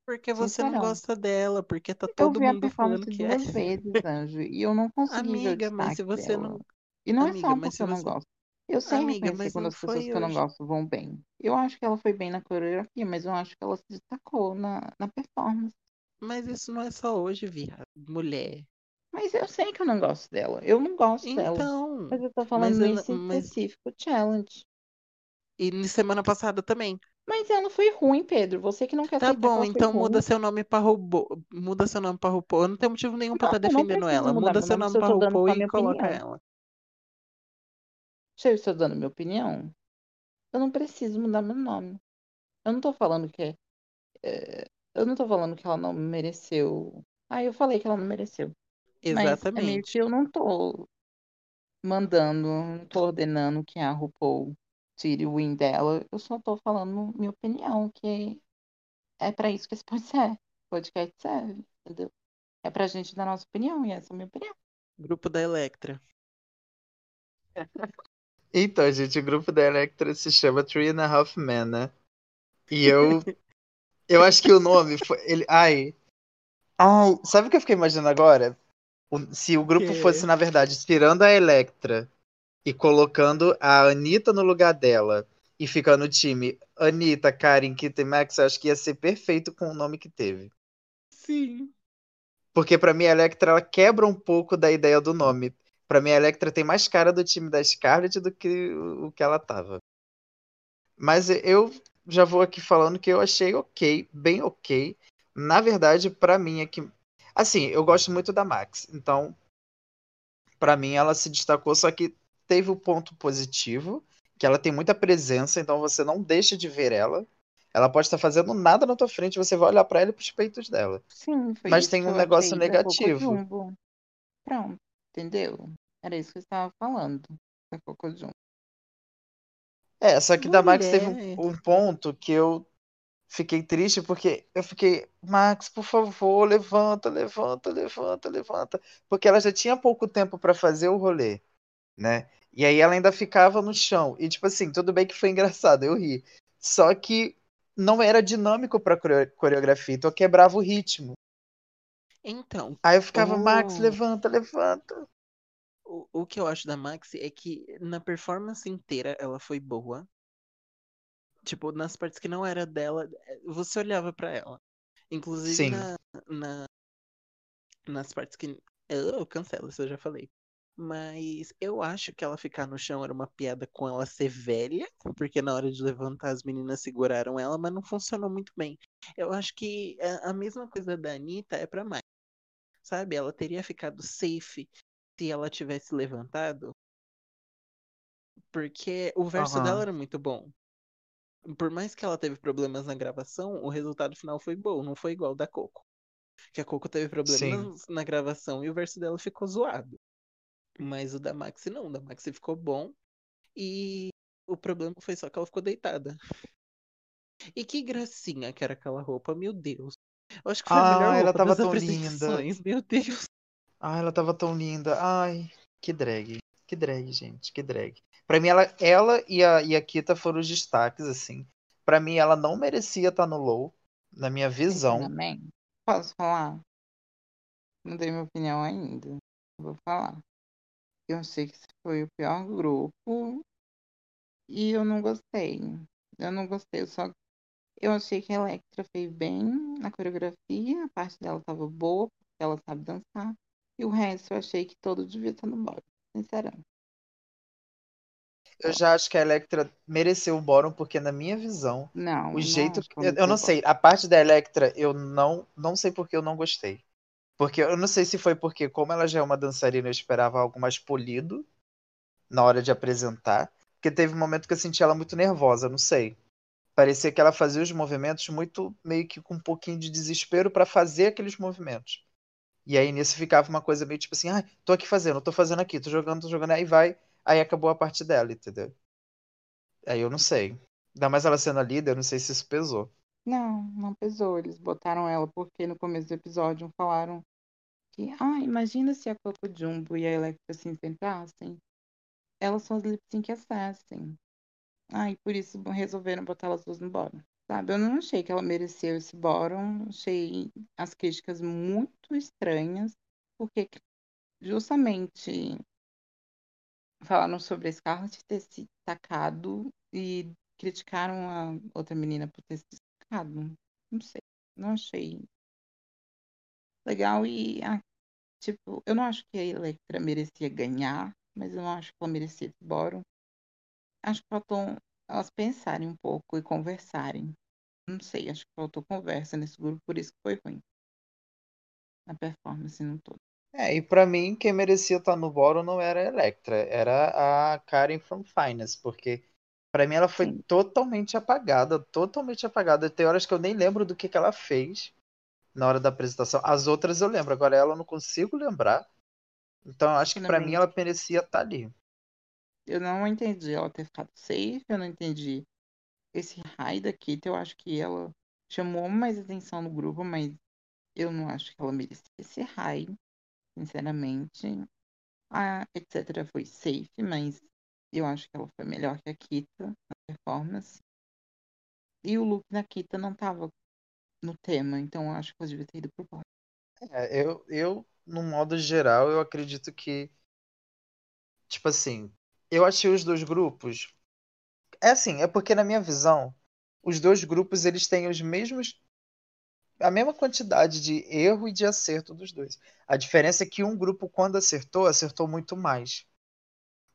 Porque você não Sincerão. gosta dela, porque tá Eu todo vi a mundo falando performance que é. duas vezes, Anjo, e eu não consegui ver o Amiga, mas se você dela. não. E não é Amiga, só mas porque se eu não você- gosto. Eu sei Amiga, mas quando não as pessoas foi que eu não hoje. gosto vão bem. Eu acho que ela foi bem na coreografia, mas eu acho que ela se destacou na, na performance. Mas isso não é só hoje, viado. Mulher. Mas eu sei que eu não gosto dela. Eu não gosto dela. Então. Mas eu tô falando Mas nesse não- mas- específico challenge. E na semana passada também. Mas ela foi ruim, Pedro. Você que não quer Tá bom, então muda seu nome pra RuPaul. Muda seu nome pra RuPaul. Eu não tenho motivo nenhum pra Não, estar não defendendo ela. mudar Muda seu nome RuPaul só e coloca opinião. ela. Se eu estou dando minha opinião, eu não preciso mudar meu nome. Eu não tô falando que é, eu não tô falando que ela não mereceu. Ah, eu falei que ela não mereceu. Mas é Exatamente. que eu não tô mandando, não tô ordenando que a RuPaul tire o win dela. Eu só tô falando minha opinião, que é pra isso que esse podcast serve. podcast serve, entendeu? É pra gente dar nossa opinião, e essa é a minha opinião. Grupo da Electra. Então, gente, o grupo da Electra se chama Three and a Half Men, né? E eu. eu acho que o nome foi. Ele, ai. Ai, sabe o que eu fiquei imaginando agora? O- se o grupo quê? fosse, na verdade, tirando a Electra e colocando a Anitta no lugar dela e ficando o time Anitta, Karen, Kita e Max, eu acho que ia ser perfeito com o nome que teve. Sim. Porque pra mim a Electra ela quebra um pouco da ideia do nome. Pra mim a Electra tem mais cara do time da Scarlett do que o o que ela tava. Mas eu já vou aqui falando que eu achei ok, bem ok. Na verdade, pra mim é que assim, eu gosto muito da Max. Então, pra mim ela se destacou, só que teve o ponto positivo, que ela tem muita presença, então você não deixa de ver ela. Ela pode estar fazendo nada na tua frente, você vai olhar pra ela e pros peitos dela. Sim, foi Mas isso tem um negócio negativo. Pronto, entendeu? Era isso que eu estava falando. É, só que da Max teve Mulher. um, um ponto que eu fiquei triste porque eu fiquei, Max, por favor, levanta, levanta, levanta, levanta, porque ela já tinha pouco tempo pra fazer o rolê, né? E aí ela ainda ficava no chão. E tipo assim, tudo bem que foi engraçado, eu ri. Só que não era dinâmico pra coreo- coreografia, então quebrava o ritmo. Então, Aí eu ficava, Max, Oh. levanta, levanta. o, o que eu acho da Maxi é que na performance inteira ela foi boa. Tipo, nas partes que não era dela, eh, você olhava pra ela. Inclusive Sim. na, na- nas partes que. Eu cancelo, isso eu já falei. Mas eu acho que ela ficar no chão era uma piada com ela ser velha, porque na hora de levantar as meninas seguraram ela, mas não funcionou muito bem. Eu acho que a, mesma coisa da Anitta é pra Maxi. Sabe? Ela teria ficado safe se ela tivesse levantado. Porque o verso Aham. dela era muito bom. Por mais que ela teve problemas na gravação, o resultado final foi bom, não foi igual o da Coco. Que a Coco teve problemas na gravação e o verso dela ficou zoado. Mas o da Maxi não, o da Maxi ficou bom. E o problema foi só que ela ficou deitada. E que gracinha que era aquela roupa, meu Deus. Eu acho que foi a melhor Ah, ela tava das tão linda. apresentações, meu Deus. Ai, ela tava tão linda. Ai, que drag. Que drag, gente. Que drag. Pra mim, ela, ela e, a, e a Kita foram os destaques, assim. Pra mim, ela não merecia estar no low, na minha visão. Sinceramente, posso falar? Não dei minha opinião ainda. Vou falar. Eu achei que esse foi o pior grupo e eu não gostei. Eu não gostei, só eu achei que a Electra fez bem na coreografia, a parte dela tava boa, porque ela sabe dançar. E o resto eu achei que todo devia estar no bórum, sinceramente. Eu já acho que a Electra mereceu o bórum, porque na minha visão, Não, o não jeito. acho que Eu, eu não sei, a parte da Electra, eu não, não sei porque eu não gostei. Porque eu não sei se foi porque, como ela já é uma dançarina, eu esperava algo mais polido. na hora de apresentar. Porque teve um momento que eu senti ela muito nervosa, não sei. Parecia que ela fazia os movimentos muito meio que com um pouquinho de desespero para fazer aqueles movimentos. E aí nisso ficava uma coisa meio tipo assim, ah, tô aqui fazendo, tô fazendo aqui, tô jogando, tô jogando, aí vai, aí acabou a parte dela, entendeu? Aí eu não sei. Ainda mais ela sendo a líder, eu não sei se isso pesou. Não, não pesou. Eles botaram ela porque no começo do episódio falaram que, ah, imagina se a Coco Jumbo e a Electra se enfrentassem. Elas são as lip sync assassin. Ah, e por isso resolveram botar elas duas no bórum. Sabe, eu não achei que ela mereceu esse bórum. Achei as críticas muito estranhas, porque justamente falaram sobre a Scarlett ter se tacado e criticaram a outra menina por ter se tacado. Não sei, não achei legal e ah, tipo, eu não acho que a Electra merecia ganhar, mas eu não acho que ela merecia esse bórum. Acho que faltou elas pensarem um pouco e conversarem. Não sei, acho que faltou conversa nesse grupo, por isso que foi ruim. A performance não todo. É, e pra mim, quem merecia estar no bórum não era a Electra, era a Karen from Finance, porque pra mim ela foi Sim. totalmente apagada, totalmente apagada. Tem horas que eu nem lembro do que, que ela fez na hora da apresentação. As outras eu lembro, agora ela eu não consigo lembrar. Então eu acho que pra mim ela merecia estar ali. Eu não entendi ela ter ficado safe, eu não entendi esse raio da Kitty. Eu acho que ela chamou mais atenção no grupo, mas eu não acho que ela merecia esse raio, sinceramente. A etc. foi safe, mas eu acho que ela foi melhor que a Kita na performance. E o look da Kita não tava no tema, então eu acho que ela devia ter ido pro bórum. É, eu, eu, no modo geral, eu acredito que. Tipo assim, eu achei os dois grupos. É assim, é porque na minha visão, os dois grupos eles têm os mesmos. A mesma quantidade de erro e de acerto dos dois. A diferença é que um grupo, quando acertou, acertou muito mais.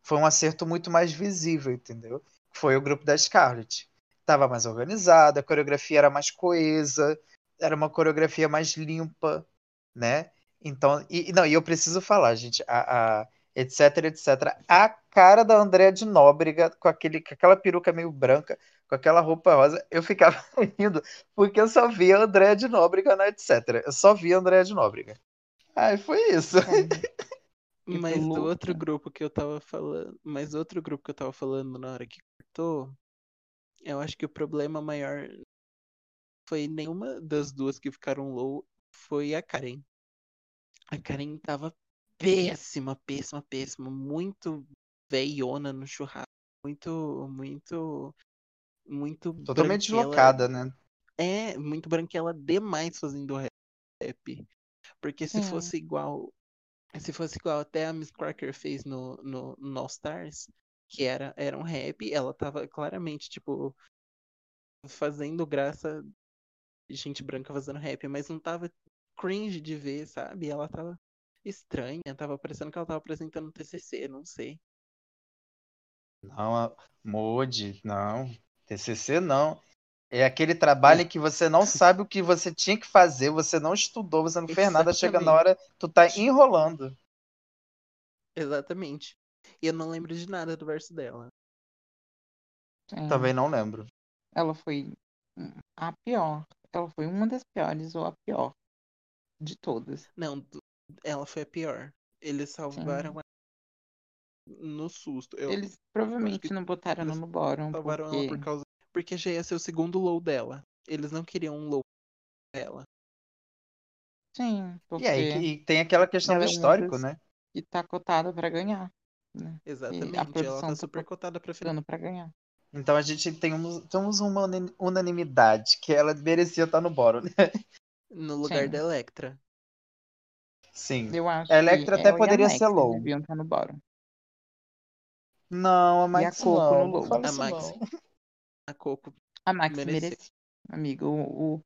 Foi um acerto muito mais visível, entendeu? Foi o grupo da Scarlett. Tava mais organizada, a coreografia era mais coesa, era uma coreografia mais limpa, né? Então, e, não, e eu preciso falar, gente, a, a etc, etc. A cara da Andréa de Nóbrega, com, aquele, com aquela peruca meio branca, com aquela roupa rosa, eu ficava rindo, porque eu só via a Andréa de Nóbrega na etc. Eu só via a Andréa de Nóbrega. Ai, foi isso. E Mas do outro grupo que eu tava falando, mas outro grupo que eu tava falando na hora que cortou, eu acho que o problema maior foi nenhuma das duas que ficaram low, foi a Karen. A Karen tava péssima, péssima, péssima, muito veiona no churrasco, muito, muito, muito Totalmente branquela- deslocada, né? É, muito branquela demais fazendo rap. Porque se Sim. fosse igual. Se fosse igual até a Miss Cracker fez no, no, no All Stars, que era, era um rap, ela tava claramente, tipo, fazendo graça de gente branca fazendo rap, mas não tava cringe de ver, sabe? Ela tava estranha, tava parecendo que ela tava apresentando um TCC, não sei. Não, Mode, não. TCC não. É aquele trabalho em que você não sabe o que você tinha que fazer, você não estudou, você não fez nada, chega na hora, tu tá enrolando. Exatamente. E eu não lembro de nada do verso dela. Sim. Também não lembro. Ela foi a pior. Ela foi uma das piores ou a pior de todas. Não, ela foi a pior. Eles salvaram ela no susto. Eu Eles provavelmente não botaram ela no bórum salvaram porque... ela por causa. Porque já ia ser o segundo low dela. Eles não queriam um low dela. Sim, porque E aí, e tem aquela questão do é histórico, né? e tá cotada pra ganhar, né? Exatamente. produção Ela tá tá super cotada pra final. Pra ganhar. Então a gente tem um- temos uma unanimidade que ela merecia estar no bórum, né? No lugar Sim. da Electra. Sim. Eu acho A Electra que até a poderia Max ser low. deviam estar no bórum. Não, a E a Max Coco não. no low. A Max. A Coco. A Max Merecia. merecia, amigo. O, o,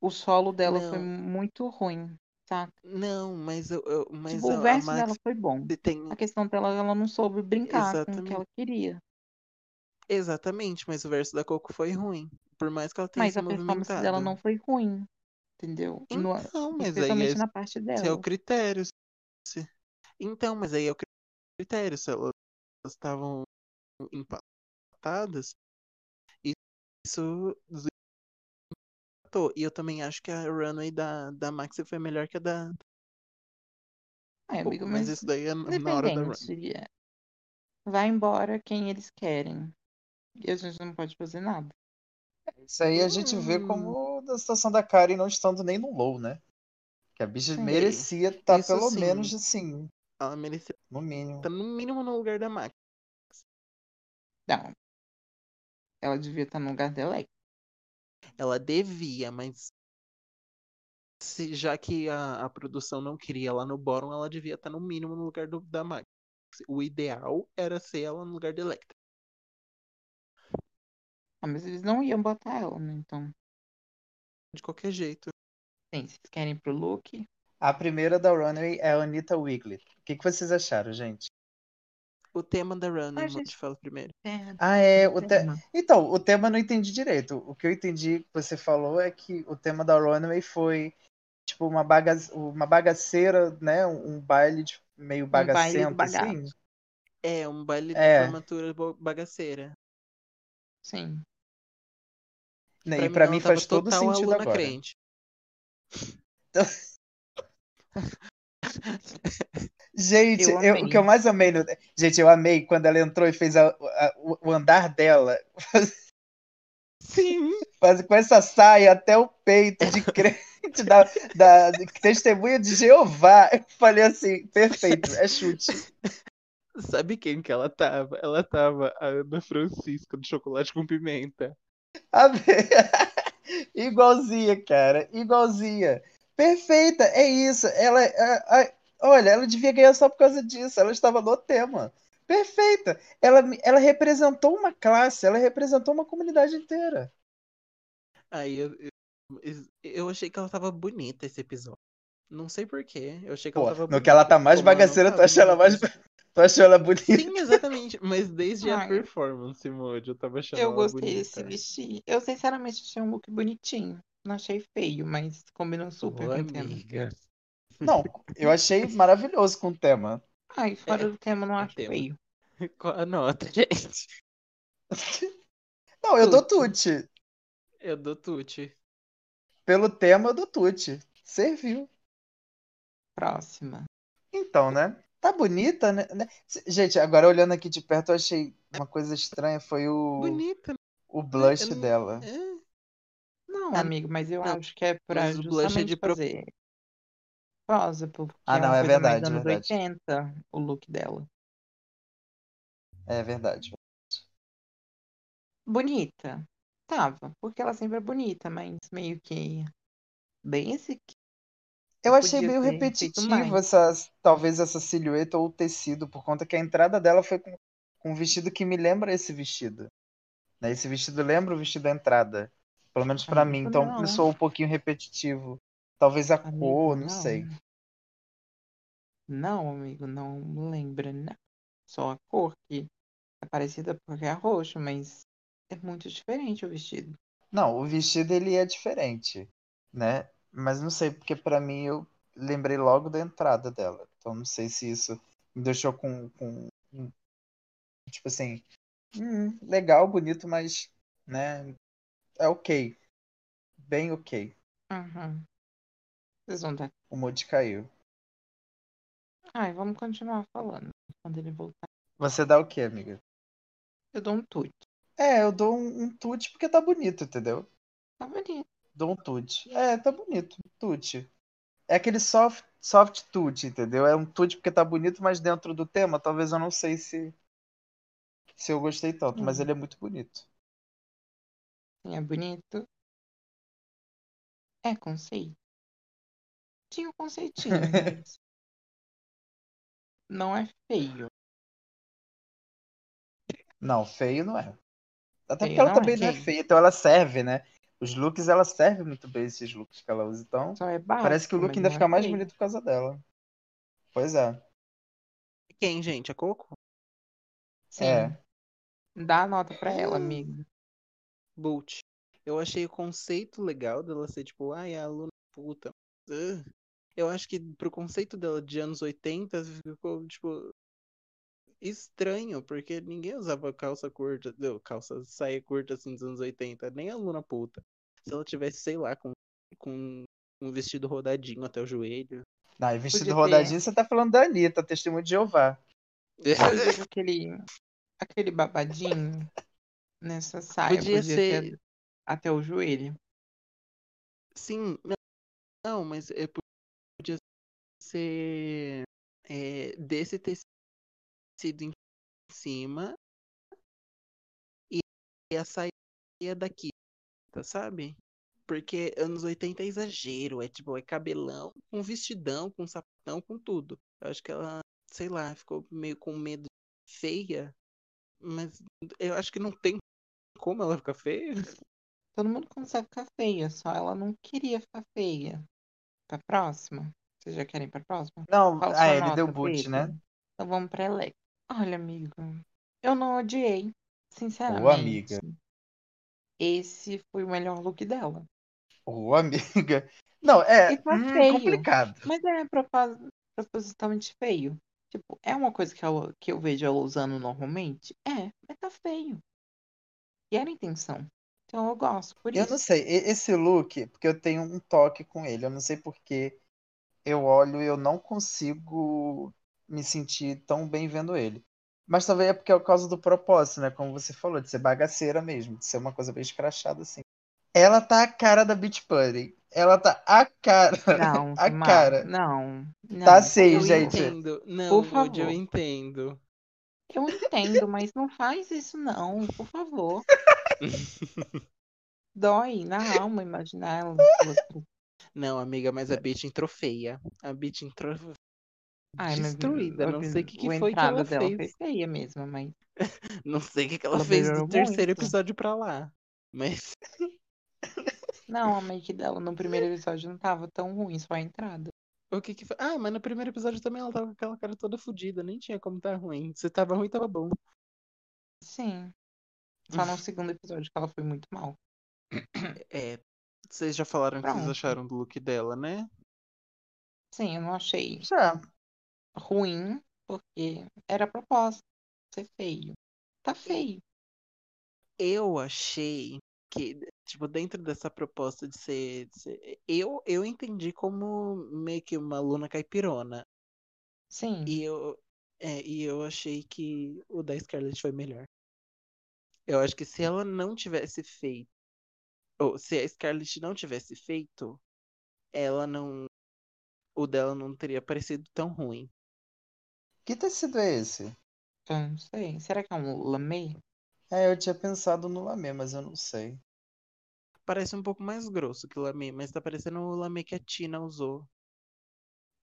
o solo dela foi Não. muito ruim, saca? Não, mas eu. eu- mas Tipo, o verso Max dela foi bom. tem. A questão dela, ela não soube brincar com o que Exatamente. ela queria. Exatamente, mas o verso da Coco foi ruim. Por mais que ela tenha Mas a performance dela não foi ruim. Entendeu? No- Então, mas aí é, na parte esse é o dela. critério. se- Então, mas aí é o critério. Se ela estavam empatadas, isso E eu também acho que a runway da, da Maxi foi melhor que a da. Ai, Pô, amigo, mas mas isso daí é na hora da run. independente. é. Vai embora quem eles querem. E a gente não pode fazer nada. Isso aí a gente vê Hum. como da situação da Karen não estando nem no low, né? Que a bicha Sim. merecia estar Isso pelo sim. menos assim, Ela merecia no mínimo. estar no mínimo no lugar da Max. Não. Ela devia estar no lugar dela. é. Ela devia, mas se, já que a, a produção não queria ela no bottom, ela devia estar no mínimo no lugar do, da Max. O ideal era ser ela no lugar da Electra. Ah, mas eles não iam botar ela, né? Então, De qualquer jeito. sim, vocês querem ir pro look? A primeira da Runway é a Anita Wigley. O que, que vocês acharam, gente? O tema da Running, Ah, vou gente. te falar primeiro. É, Ah, é. O te... Então, o tema eu não entendi direito. O que eu entendi que você falou é que o tema da Runway foi tipo uma, baga... uma bagaceira, né? Um baile de... meio baile bagacento, bagaço. assim. É, um baile É. de formatura bagaceira. Sim. Pra E pra ela mim tava faz todo sentido aluna agora. crente. Gente, Eu eu- o que eu mais amei. No... Gente, eu amei quando ela entrou e fez a- a- o- andar dela. Sim. Com essa saia até o peito de crente da, da de testemunha de Jeová. Eu falei assim, perfeito, é chute. Sabe quem que ela tava? Ela tava a Ana Francisca do Chocolate com Pimenta. Igualzinha, cara, igualzinha. Perfeita, é isso. Ela, a- a- olha, ela devia ganhar só por causa disso. Ela estava no tema. Perfeita. Ela, ela representou uma classe, ela representou uma comunidade inteira. Aí eu, eu, eu achei que ela tava bonita esse episódio. Não sei porquê. Eu achei que Pô, ela tava no bonita. que ela tá mais bagaceira, tu acha ela mais. Tu achou ela bonita? Sim, exatamente. Mas desde a Ai. performance, Moody, eu tava achando Eu ela gostei bonita. desse vestido. Eu, sinceramente, achei um look bonitinho. Não achei feio, mas combinou super Ô, com o tema. Não, eu achei maravilhoso com o tema. Ai, fora É, do tema, não é acho tema. feio. Qual a nota, gente? Não, eu dou tute. Eu dou tute. Pelo tema, eu dou tute. Serviu. Próxima. Então, né? Tá bonita, né? né? Gente, agora olhando aqui de perto, eu achei uma coisa estranha. Foi o, Bonita. o blush eu não- dela. É. Não, Ah, amigo, mas eu não, acho que é pra mas o blush é justamente de pro- fazer porque Ah, é não, uma é coisa mais verdade, anos verdade. 80, o look dela. É verdade. Bonita. Tava, porque ela sempre é bonita, mas meio que bem esse. Eu achei meio repetitivo essa, talvez essa silhueta ou o tecido, por conta que a entrada dela foi com, com um vestido que me lembra esse vestido. Né? Esse vestido lembra o vestido da entrada. Pelo menos pra mim. Amigo, Então não. me soou um pouquinho repetitivo. Talvez a Amigo, cor, não não. sei. Não, amigo, não lembra, não. Só a cor que é parecida porque é roxo, mas é muito diferente o vestido. Não, o vestido ele é diferente, né? Mas não sei, porque pra mim eu lembrei logo da entrada dela. Então não sei se isso me deixou com, com um- tipo assim, hum, legal, bonito, mas, né? É ok. Bem ok. Uhum. Vocês vão dar. O mood caiu. Ai, vamos continuar falando. Quando ele voltar, Você dá o quê, amiga? eu dou um tute. É, eu dou um, um tute porque tá bonito, entendeu? Tá bonito. Dou um tute. É, tá bonito. Tute. É aquele soft, soft tute, entendeu? É um tute porque tá bonito, mas dentro do tema, talvez eu não sei se se eu gostei tanto, mas Hum. ele é muito bonito. Sim, é bonito. É conceito. Tinha um conceitinho, não é feio. Não, feio não é. Até Feio porque ela não é, também não é gente. feia, então ela serve, né? Os looks, ela serve muito bem esses looks que ela usa. Então, Só é básico. parece que o look ainda não fica é mais feio. bonito por causa dela. Pois é. Quem, gente? A Coco? Sim. É. Dá a nota pra ela, amigo. Bolt. Eu achei o conceito legal dela ser tipo, ai, a aluna puta. Ugh. Eu acho que pro conceito dela de anos 80 ficou, tipo. estranho, porque ninguém usava calça curta, não, calça saia curta assim dos anos 80, nem a Luna puta. Se ela tivesse, sei lá, com, com um vestido rodadinho até o joelho. Não, e vestido Podia ter. rodadinho, você tá falando da Anitta, testemunho de Jeová. Ter aquele, aquele babadinho nessa saia. Podia Podia, ser- ter até o joelho. Sim, não, mas é, podia ser é, desse tecido em cima e, a saia daqui, tá, sabe? Porque anos 80 é exagero, é tipo, é cabelão, com vestidão, com sapatão, com tudo. Eu acho que ela, sei lá, ficou meio com medo feia, mas eu acho que não tem como ela ficar feia. Todo mundo consegue ficar feia, só ela não queria ficar feia. Pra próxima? Vocês já querem ir pra próxima? Não, Qual ah, sua ele nota, deu boot, Pedro? né? Então vamos pra Electra. Olha, amigo, eu não odiei. Sinceramente. Ô, amiga. Esse foi o melhor look dela. Ô, amiga. Não, é E tá hum, feio. complicado. Mas é propos- propositalmente feio. Tipo, é uma coisa que eu, que eu vejo ela usando normalmente? É, mas tá feio. E era a intenção. Então eu gosto, por Eu isso. não sei, esse look, porque eu tenho um toque com ele, eu não sei porque eu olho e eu não consigo me sentir tão bem vendo ele. Mas talvez é porque é por causa do propósito, né? Como você falou, de ser bagaceira mesmo, de ser uma coisa bem escrachada assim. Ela tá a cara da Beach Bunny. Ela tá a cara. Não, a Mar- cara. Não, não. Tá seio, Eu gente. entendo. Não, Por Woody, eu favor. entendo. Eu entendo, mas não faz isso não, por favor. Dói na alma imaginar ela. Não, amiga, mas a Bitch entrou feia. A Bitch entrou Ai, destruída. Não sei o que, que foi que ela dela fez. foi feia mesmo, mas Não sei o que, que ela Ela fez do terceiro episódio pra lá. Mas não, a make dela no primeiro episódio não tava tão ruim, só a entrada. o que que foi? Ah, mas no primeiro episódio também ela tava com aquela cara toda fodida. Nem tinha como tá ruim. Se tava ruim, tava bom. Sim. Só no segundo episódio que ela foi muito mal. É. Vocês já falaram o que vocês Pronto. acharam do look dela, né? Sim, eu não achei Já. ruim, porque era a proposta ser feio. Tá feio. Eu achei que, tipo, dentro dessa proposta de ser. de ser- eu, eu entendi como meio que uma Luna caipirona. Sim. E eu, é, e eu achei que o da Scarlett foi melhor. Eu acho que se ela não tivesse feito, ou se a Scarlett não tivesse feito, ela não, o dela não teria parecido tão ruim. Que tecido é esse? Eu não sei. Será que é um lamê? É, eu tinha pensado no lamê, mas eu não sei. Parece um pouco mais grosso que o lamê, mas tá parecendo o lamê que a Tina usou.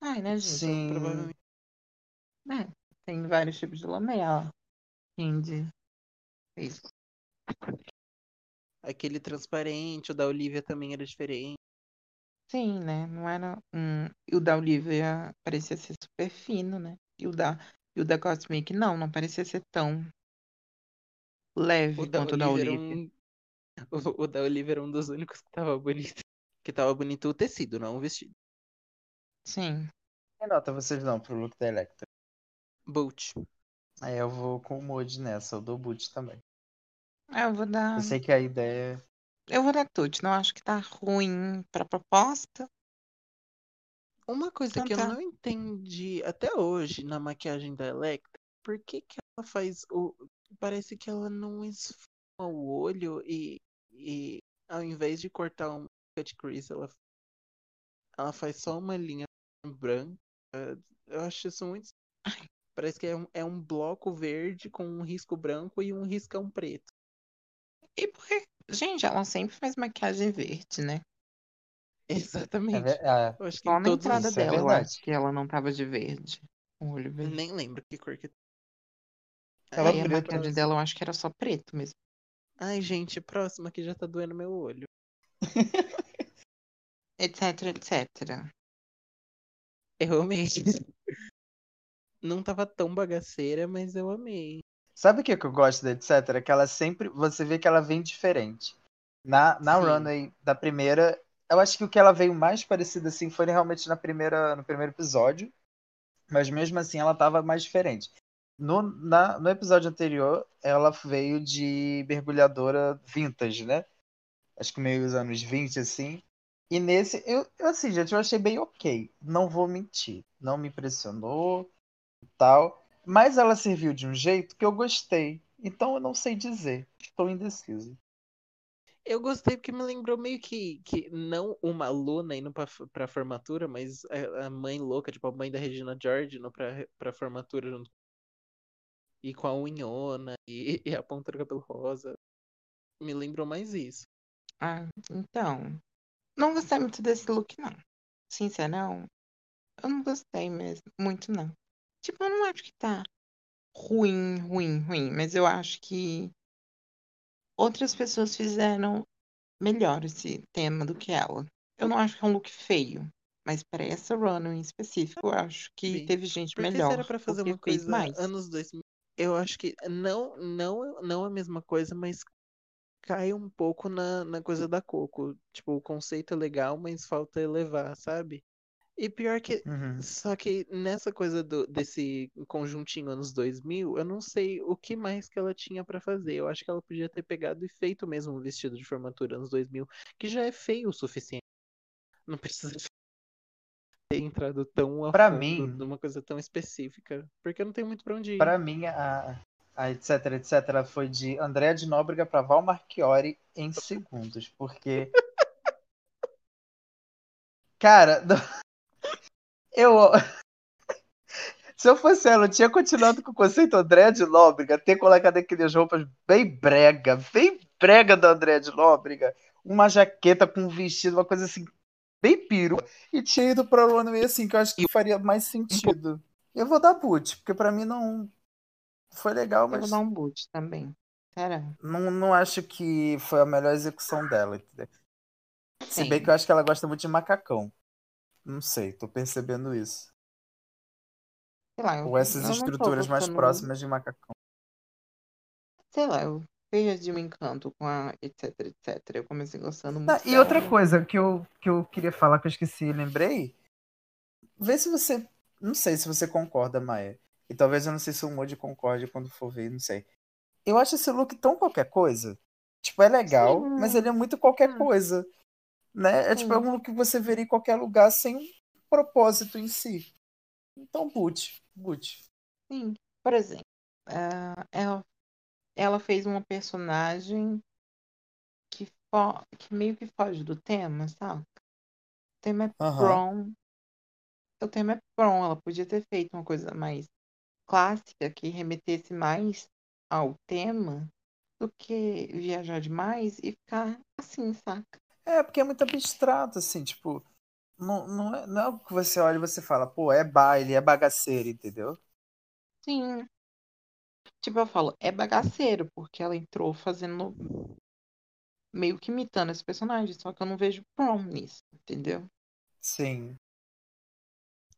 Ai, né, gente? Sim. Provavelmente. É, tem vários tipos de lamê, ó. Indy. Isso. Aquele transparente, o da Olivia também era diferente. Sim, né? Não era um. E o da Olivia parecia ser super fino, né? E o da, e o da Cosmic, não, não parecia ser tão leve O da quanto o da Olivia Olivia. um. O, o da Olivia era um dos únicos que tava bonito. Que tava bonito o tecido, não o vestido. Sim. Que nota vocês dão pro look da Electra? Boot. Aí eu vou com o Mood nessa, eu dou boot também. Ah, Eu vou dar. Eu sei que a ideia Eu vou dar tudo. Não acho que tá ruim pra proposta. Uma coisa Então que eu tá. não entendi até hoje na maquiagem da Electra, por que que ela faz o. Parece que ela não esfuma o olho e, e ao invés de cortar um cut crease, ela, ela faz só uma linha branca. Eu acho isso muito. Parece que é um, é um bloco verde com um risco branco e um riscão preto. E porque, gente, ela sempre faz maquiagem verde, né? é, Exatamente. ver- é, Eu acho que Só em na entrada isso é dela, eu verdade. acho que ela não tava de verde. O olho verde. Nem lembro que cor que. Tava Aí a maquiagem mas- dela eu acho que era só preto mesmo. Ai, gente, próxima que já tá doendo meu olho. Etc, etc. Eu amei. Não tava tão bagaceira, mas eu amei. Sabe o que que eu gosto da etc? Que ela sempre. Você vê que ela vem diferente. Na, na Sim. runway da primeira. Eu acho que o que ela veio mais parecido assim foi realmente na primeira, no primeiro episódio. Mas mesmo assim ela tava mais diferente. no, na, no episódio anterior, ela veio de mergulhadora vintage, né? Acho que meio dos anos 20, assim. E nesse, eu, eu, assim, gente, eu achei bem ok. Não vou mentir. Não me impressionou tal. Mas ela serviu de um jeito que eu gostei. Então eu não sei dizer. Estou indeciso. Eu gostei porque me lembrou meio que, que não uma aluna indo pra, pra formatura, mas a, a mãe louca, tipo a mãe da Regina George indo pra, pra formatura junto. E com a unhona e, e a ponta do cabelo rosa. Me lembrou mais isso. Ah, então. Não gostei muito desse look, não. Sincerão, eu não gostei mesmo. Muito, não. Tipo, eu não acho que tá ruim, ruim, ruim. Mas eu acho que outras pessoas fizeram melhor esse tema do que ela. Eu não acho que é um look feio. Mas para essa run em específico, eu acho que Bem, teve gente Porque melhor. era pra fazer uma coisa mais. anos 2000, eu acho que não, não, não a mesma coisa, mas cai um pouco na, na coisa da Coco. Tipo, o conceito é legal, mas falta elevar, sabe? E pior que Uhum. Só que nessa coisa do, desse conjuntinho anos 2000, eu não sei o que mais que ela tinha pra fazer. Eu acho que ela podia ter pegado e feito mesmo um vestido de formatura anos 2000, que já é feio o suficiente. Não precisa ter entrado tão a Pra mim- numa coisa tão específica, porque não tem muito pra onde ir. Pra mim, a, a etc, etc, foi de Andréa de Nóbrega pra Val Marchiori em segundos. Porque. Cara, não- eu. Se eu fosse ela, eu tinha continuado com o conceito Andréa de Nóbrega, ter colocado aquelas roupas bem brega, bem brega da Andréa de Nóbrega. Uma jaqueta com um vestido, uma coisa assim, bem piru. E tinha ido pra runway assim, que eu acho que faria mais sentido. Eu vou dar boot, porque pra mim não. Foi legal, Eu mas vou dar um boot também. Não, não acho que foi a melhor execução dela. entendeu? Se bem Sim. que eu acho que ela gosta muito de macacão. Não sei, tô percebendo isso. Sei lá, Ou essas estruturas mais próximas de macacão. Sei lá, eu perdi o encanto com a etc, etc. Eu comecei gostando muito. Ah, e outra coisa que eu, que eu queria falar que eu esqueci e lembrei. Vê se você. Não sei se você concorda, Maia. E talvez eu não sei se o Moody concorde quando for ver, não sei. Eu acho esse look tão qualquer coisa. Tipo, é legal, Sim. mas ele é muito qualquer Hum. coisa. Né? É tipo, é um look que você veria em qualquer lugar sem um propósito em si. Então, boot. Boot. Sim, por exemplo, ah, ela, ela fez uma personagem que, que meio que foge do tema, sabe? O tema é Aham. prom. O tema é prom. Ela podia ter feito uma coisa mais clássica que remetesse mais ao tema do que viajar demais e ficar assim, saca? É, porque é muito abstrato, assim, tipo. Não, não, é, não é algo que você olha e você fala, pô, é baile, é bagaceiro, entendeu? Sim. Tipo, eu falo, é bagaceiro, porque ela entrou fazendo. meio que imitando esse personagem, só que eu não vejo prom nisso, entendeu? Sim.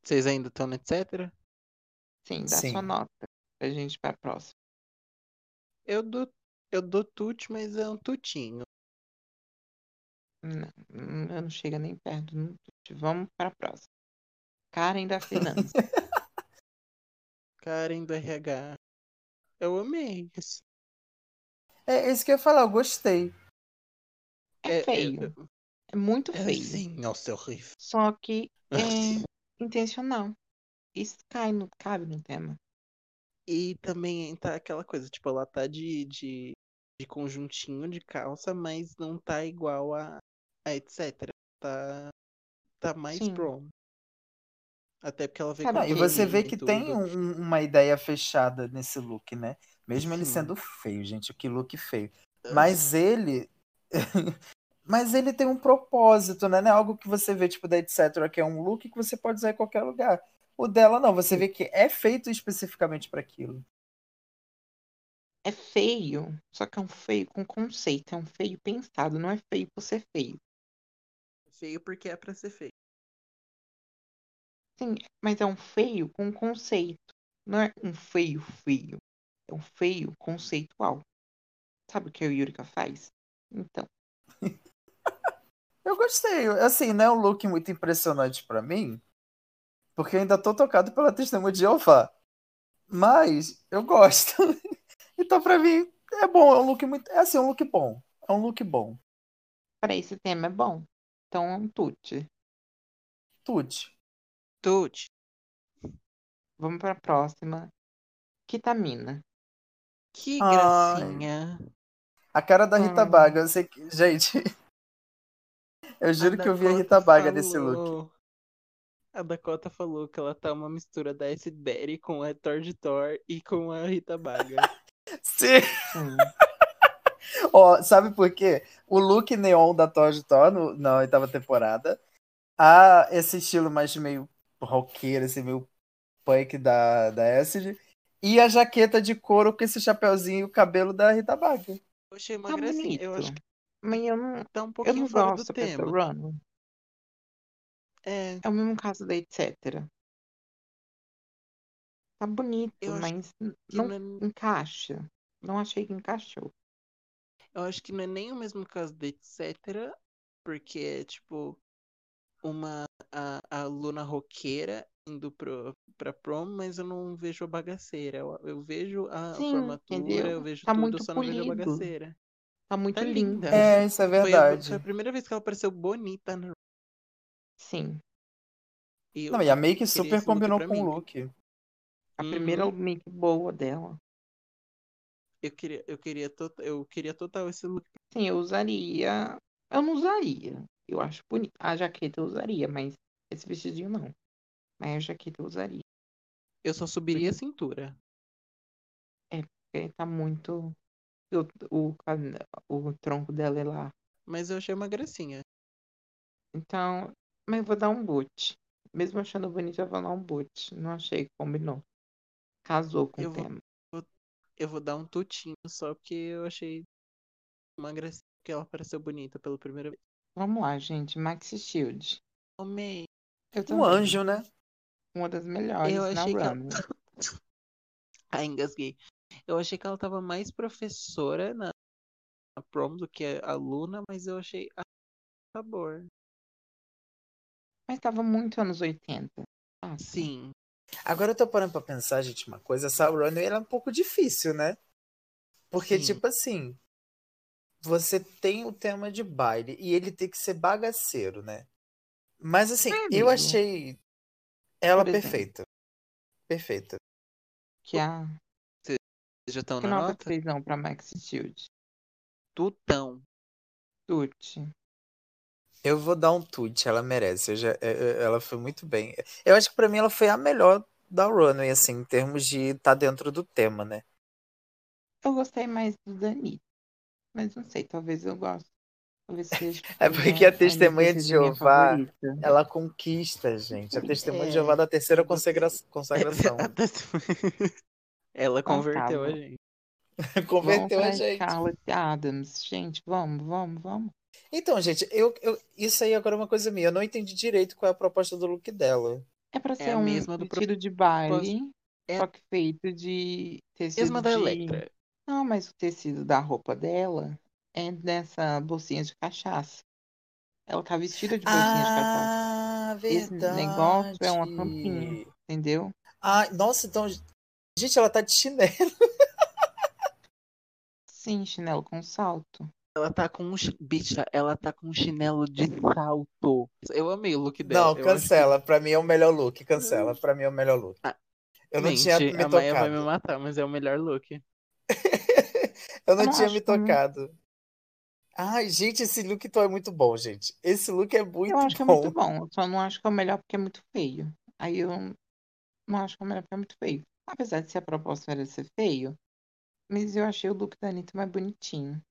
Vocês ainda estão no etc? Sim, dá Sim. sua nota pra gente ir pra próxima. Eu dou, eu dou tute, mas é um tutinho. Não, não chega nem perto. Não. Vamos pra próxima. Karen da Finança. Karen do RH. Eu amei isso. É isso que eu ia falar, eu gostei. É feio. É muito É, feio. sim, nossa, é horrível. Só que é intencional. Isso cai no, cabe no tema. E também tá aquela coisa, tipo, ela tá de, de, de conjuntinho de calça, mas não tá igual a, a etc. Tá, tá mais Sim. prom. Até porque ela Sabe, com Não, e você vê que tem um- uma ideia fechada nesse look, né? Mesmo ele Sim. sendo feio, gente, que look feio. Mas ele. Mas ele tem um propósito, né? Não é algo que você vê, tipo, da etc., que é um look que você pode usar em qualquer lugar. O dela, não, você vê que é feito especificamente para aquilo. É feio, só que é um feio com conceito. É um feio pensado, não é feio por ser feio. Feio porque é pra ser feio. Sim, mas é um feio com conceito. Não é um feio feio. É um feio conceitual. Sabe o que a Yurika faz? Então, Eu gostei. Assim, não é um look muito impressionante para mim, porque eu ainda tô tocado pela testemunha de Jeová. Mas eu gosto. então, pra mim, é bom. É um look muito. É assim, é um look bom. É um look bom. Pra esse tema é bom. Então, é um tute. Tudo. Tuti. Vamos pra próxima. Kitamina. Que Ai. gracinha. A cara da Rita Hum. Baga, eu sei que. Gente. Eu juro que eu vi a Rita Baga nesse look. falou- A Dakota falou que ela tá uma mistura da S. Berry com a Thor de Thor e com a Rita Baga. Sim. Sim. Ó, sabe por quê? O look neon da Thor de Thor no- na oitava temporada. Há esse estilo mais meio roqueiro, esse meio punk da, da Acid. E a jaqueta de couro com esse chapeuzinho e o cabelo da Rita Baga. Eu achei uma Tá gracinha. bonito. Eu acho que Mas eu não, tá um eu pouquinho não fora gosto do tema. run. É, É o mesmo caso da etc. Tá bonito, Eu mas não não é- encaixa. Não achei que encaixou. Eu acho que não é nem o mesmo caso da etc. Porque é tipo uma a, a Luna roqueira indo pro, pra prom, mas eu não vejo a bagaceira. Eu, eu vejo a Sim, formatura, entendeu? eu vejo Tá tudo, muito só não vejo a polido. bagaceira. Tá muito Tá linda. É, isso é Foi a, verdade. foi a primeira vez que ela apareceu bonita no Sim. e Não, e a make super combinou com o look. A Uhum. primeira make boa dela. Eu queria, eu queria, to- eu queria total esse look. Sim, eu usaria. Eu não usaria. Eu acho bonita. A jaqueta eu usaria, mas esse vestidinho não. Mas a jaqueta eu usaria. Eu só subiria a cintura. Porque tá muito. O, o, o tronco dela é lá. Mas eu achei uma gracinha. Então. Mas eu vou dar um boot. Mesmo achando bonito, eu vou dar um boot. Não achei que combinou. Casou com Eu o vou- tema. Eu vou dar um tutinho só porque eu achei uma gracinha que ela pareceu bonita pela primeira vez. Vamos lá, gente. Maxi Shield. Amei. Eu Um anjo, né? Uma das melhores Eu na achei que ela- runway. Ai, engasguei. Eu achei que ela tava mais professora na, na prom do que a aluna, mas eu achei a sabor. Mas tava muito anos 80. Ah, Sim. Agora eu tô parando pra pensar, gente, uma coisa. Essa runway ela é um pouco difícil, né? Porque, Sim. tipo assim, você tem o tema de baile e ele tem que ser bagaceiro, né? Mas, assim, É, eu achei ela perfeita. Perfeita. Que a. Vocês já estão na nota nota? que dão pra Maxi Shield? Tutão. Tuti. Eu vou dar um tute, ela merece. Eu já, é, é, ela foi muito bem. Eu acho que pra mim ela foi a melhor da runway, assim, em termos de estar dentro do tema, né? Eu gostei mais do Dani. Mas não sei, talvez eu goste. Talvez seja. É porque a testemunha de Jeová. Ela conquista, gente. A testemunha de É, Jeová da terceira consagra- consagração. Ela Então tá, converteu a gente. Converteu vamos a gente. Adams. Gente, vamos, vamos, vamos. Então, gente, eu, eu, isso aí agora é uma coisa minha. Eu não entendi direito qual é a proposta do look dela. É pra ser a um mesma do vestido de baile, É- só que feito de tecido Mesma da de... Electra. Não, mas o tecido da roupa dela é dessa bolsinha de cachaça. Ela tá vestida de bolsinha de cachaça, Ah, Esse verdade. negócio é uma tampinha. entendeu? Ah, nossa, então. Gente, ela tá de chinelo. Sim, chinelo com salto. Ela tá com um. Bicha, ela tá com um chinelo de salto. Eu amei o look dela. Não, cancela. Pra mim é o melhor look. Cancela. Pra mim é o melhor look. Ah, Eu não Gente, tinha me a Maia vai me tocado. matar, mas é o melhor look. Eu não tinha acho me que tocado. Ai, gente, esse look então é muito bom, gente. Esse look é muito eu acho que é bom. muito bom. Eu só não acho que é o melhor porque é muito feio. Aí eu não acho que é o melhor porque é muito feio. Apesar de ser a proposta era ser feio, mas eu achei o look da Anitta mais bonitinho.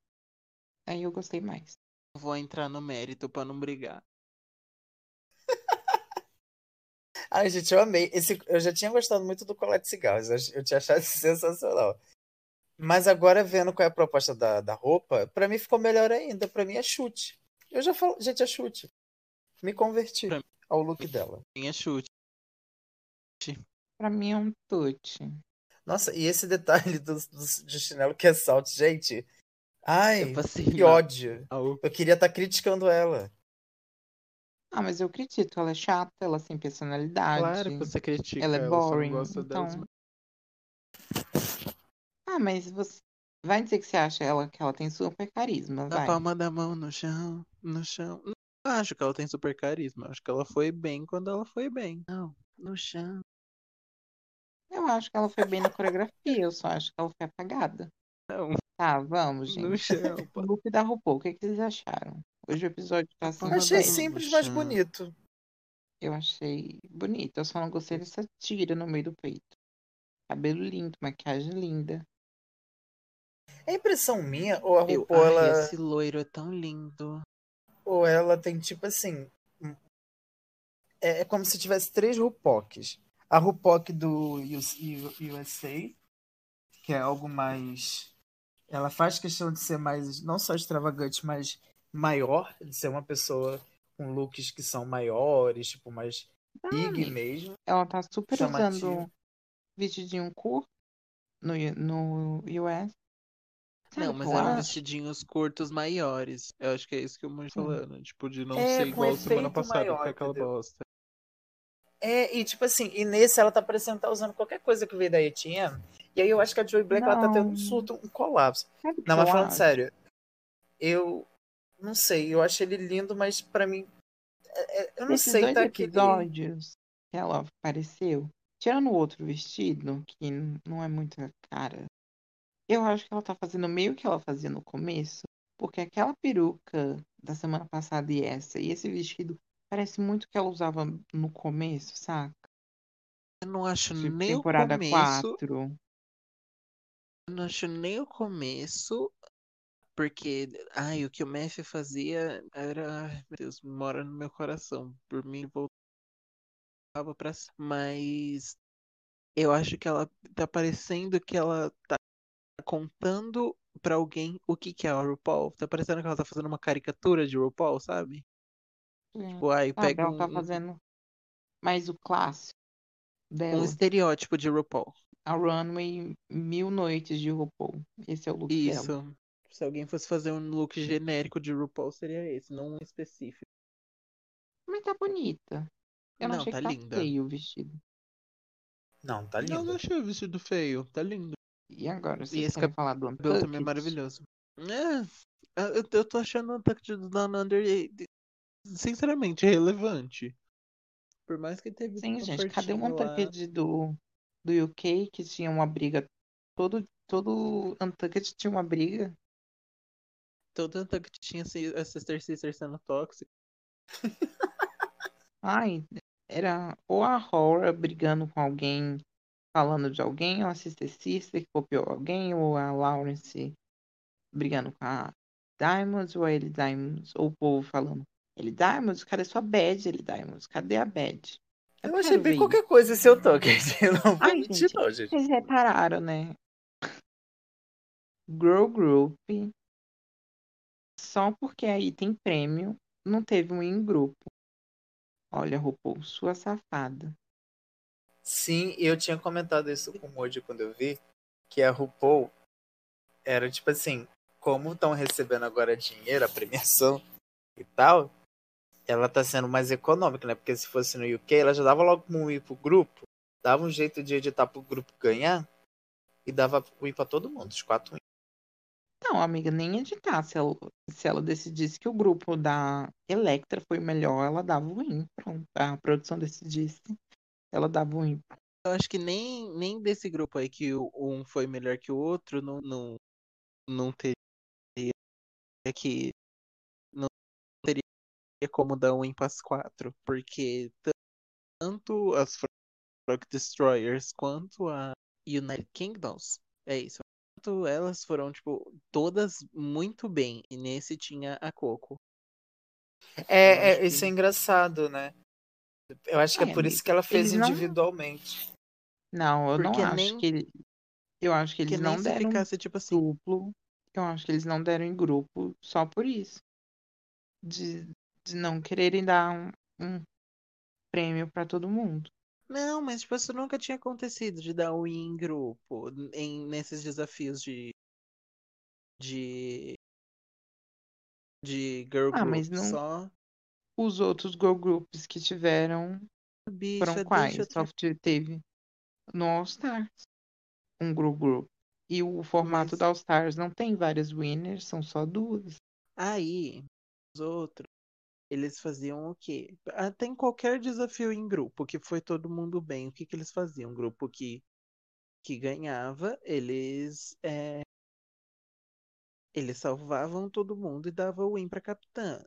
Aí eu gostei mais. Vou entrar no mérito pra não brigar. Ai, gente, eu amei. Esse, eu já tinha gostado muito do Colette Cigarros. Eu, eu tinha achado sensacional. Mas agora, vendo qual é a proposta da, da roupa, pra mim ficou melhor ainda. Pra mim é chute. Eu já falo, gente, é chute. Me converti Pra- ao look dela. Minha chute. Pra mim é um tute. Nossa, e esse detalhe do, do, de chinelo que é salto, gente. Ai, Eu passei que mal. ódio. Eu queria estar criticando ela. Ah, mas eu acredito, ela é chata, ela sem personalidade. Claro que você critica Ela é ela, boring, gosta das então- Ah, mas você vai dizer que você acha ela que ela tem super carisma, Na vai. palma da mão no chão, no chão. Não acho que ela tem super carisma. Acho que ela foi bem quando ela foi bem. Não, no chão. Eu acho que ela foi bem na coreografia, eu só acho que ela foi apagada. Não, Tá, vamos, no gente. chão. O look da RuPaul, o que, que vocês acharam? Hoje o episódio tá assim. Da Achei no simples, mas bonito. Eu achei bonito. Eu só não gostei dessa tira no meio do peito. Cabelo lindo, maquiagem linda. É impressão minha, ou a Eu, RuPaul, ai, ela, esse loiro é tão lindo. ou ela tem tipo assim. É, é como se tivesse três RuPocs. A RuPoc do USA, que é algo mais. Ela faz questão de ser mais, não só extravagante, mas maior, de ser uma pessoa com looks que são maiores, tipo, mais big amiga. mesmo. Ela tá super Chamativo. usando vestidinho curto no, no US. Sabe Não, o mas eu eram acho? vestidinhos curtos maiores. Eu acho que é isso que eu tô falando. Tipo, de não É, ser igual semana passada, maior, que é aquela entendeu? bosta. É, e tipo assim, e nesse ela tá parecendo estar usando qualquer coisa que veio da ETM. E aí eu acho que a Joey Black ela tá tendo um surto, um colapso. O que Não, mas falando acho? sério, eu não sei, eu acho ele lindo, mas pra mim. é- é- eu não Nesses sei, dois tá aquele. episódios que ela apareceu, tirando o outro vestido, que não é muito a cara, eu acho que ela tá fazendo meio que ela fazia no começo, porque aquela peruca da semana passada e essa, e esse vestido, parece muito que ela usava no começo, saca? Eu não acho Tipo, nem o temporada começo. 4. Eu não acho nem o começo. Porque, ai, o que o Messi fazia era. Ai, meu Deus, mora no meu coração. Por mim, voltava pra. c- Mas. Eu acho que ela tá parecendo que ela tá contando pra alguém o que que é a RuPaul. Tá parecendo que ela tá fazendo uma caricatura de RuPaul, sabe? Tipo, ai, Sabe, pega ela tá um, um- fazendo mais o clássico um dela. estereótipo de RuPaul. A Runway Mil Noites de RuPaul. Esse é o look dela. Isso. Se alguém fosse fazer um look genérico de RuPaul, seria esse, não um específico. Mas tá bonita. Eu não, Não, achei tá que tá linda. feio o vestido. Não, tá Não, lindo. não achei o vestido feio, tá lindo. E agora, E esse querem falar do O cabelo também é Untucked? maravilhoso. É, eu, eu tô achando o Untucked do Down Under, sinceramente, relevante. Por mais que teve Sim, gente, cadê o. Untucked do, do UK que tinha uma briga? Todo, todo Untucked tinha uma briga. Todo Untucked tinha a Sister Sister sendo tóxica. Ai, era ou a Horror brigando com alguém, falando de alguém, ou a Sister Sister que copiou alguém, ou a Lawrence brigando com a Diamonds, ou a Ellie Diamonds, ou o povo falando, Ellie Diamonds, cadê sua badge, Ellie Diamonds? Cadê a badge? Eu quero achei bem ver qualquer coisa esse eu. Eu não vou Ai, mentir, gente, não, gente. Vocês repararam, né? Girl Group. Só porque aí tem prêmio, não teve um em grupo. Olha, RuPaul, sua safada. Sim, eu tinha comentado isso com o Moji quando eu vi, que a RuPaul era tipo assim, como estão recebendo agora dinheiro, a premiação e tal, ela tá sendo mais econômica, né? Porque se fosse no UK, ela já dava logo um win pro grupo, dava um jeito de editar pro grupo ganhar e dava win pra todo mundo, os quatro wins. Não, amiga, nem editar. Se ela, se ela decidisse que o grupo da Electra foi melhor, ela dava o win. Pronto. A produção decidisse, ela dava o win. Eu acho que nem, nem desse grupo aí que o- um foi melhor que o outro, não, não, não teria que. Teria como dar um impasse 4. Porque tanto as Frog Destroyers quanto a United Kingdoms, é isso. Tanto elas foram, tipo, todas muito bem. E nesse tinha a Coco. É, é, que- isso é engraçado, né? Eu acho que é, É, por isso que ela fez eles não- individualmente. Não, eu Porque não acho nem- que ele- Eu acho que eles não deram ficasse, tipo assim. duplo. Eu acho que eles não deram em grupo só por isso. De, de não quererem dar um, um prêmio pra todo mundo. Não, mas tipo, isso nunca tinha acontecido de dar win em grupo em, nesses desafios de. de. de girl Ah, group. mas não- Só. Os outros girl groups que tiveram Bicha, foram quais? deixa eu Só te- teve no All Stars. um group group. E o formato Mas- da All Stars não tem várias winners, são só duas. Aí, os outros, eles faziam o quê? Até em qualquer desafio em grupo, que foi todo mundo bem, o que que eles faziam? Um grupo que, que ganhava, eles é, eles salvavam todo mundo e davam o win pra capitã.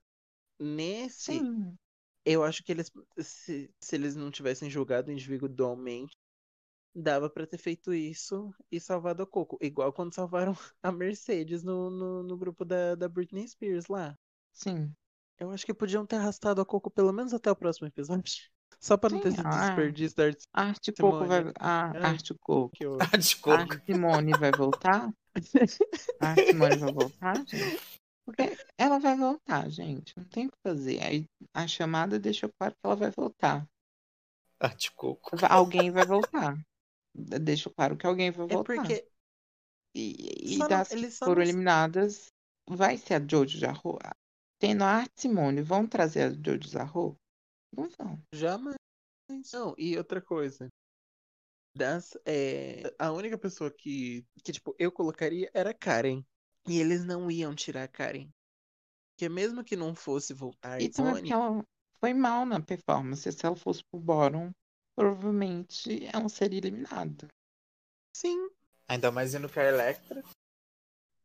Nesse, Sim. eu acho que eles, se, se eles não tivessem jogado individualmente, dava pra ter feito isso e salvado a Coco. Igual quando salvaram a Mercedes no, no, no grupo da, da Britney Spears lá. Sim. Eu acho que podiam ter arrastado a Coco pelo menos até o próximo episódio. Só pra não ter esse ah. desperdício da arte. A Arte Coco vai. A Ai. Arte Coco. que eu- Ah, A desculpa. Arte Simone vai voltar? A Arte Simone vai voltar, gente? Porque ela vai voltar, gente. Não tem o que fazer. Aí a chamada deixou claro que ela vai voltar. Ah, de coco. Alguém vai voltar. Deixou claro que alguém vai É voltar. porque E, e das que foram não- eliminadas, vai ser a Jojo Jarro. Tendo a Arte Simone, vão trazer a Jojo Jarro? Não vão. jamais. Não, e outra coisa. Das, é, a única pessoa que, que, tipo, eu colocaria era a Karen. E eles não iam tirar a Karen. Porque mesmo que não fosse voltar E Simone, ela foi mal na performance. Se ela fosse pro bottom, provavelmente ela seria eliminada. sim, Ainda mais indo com a Electra.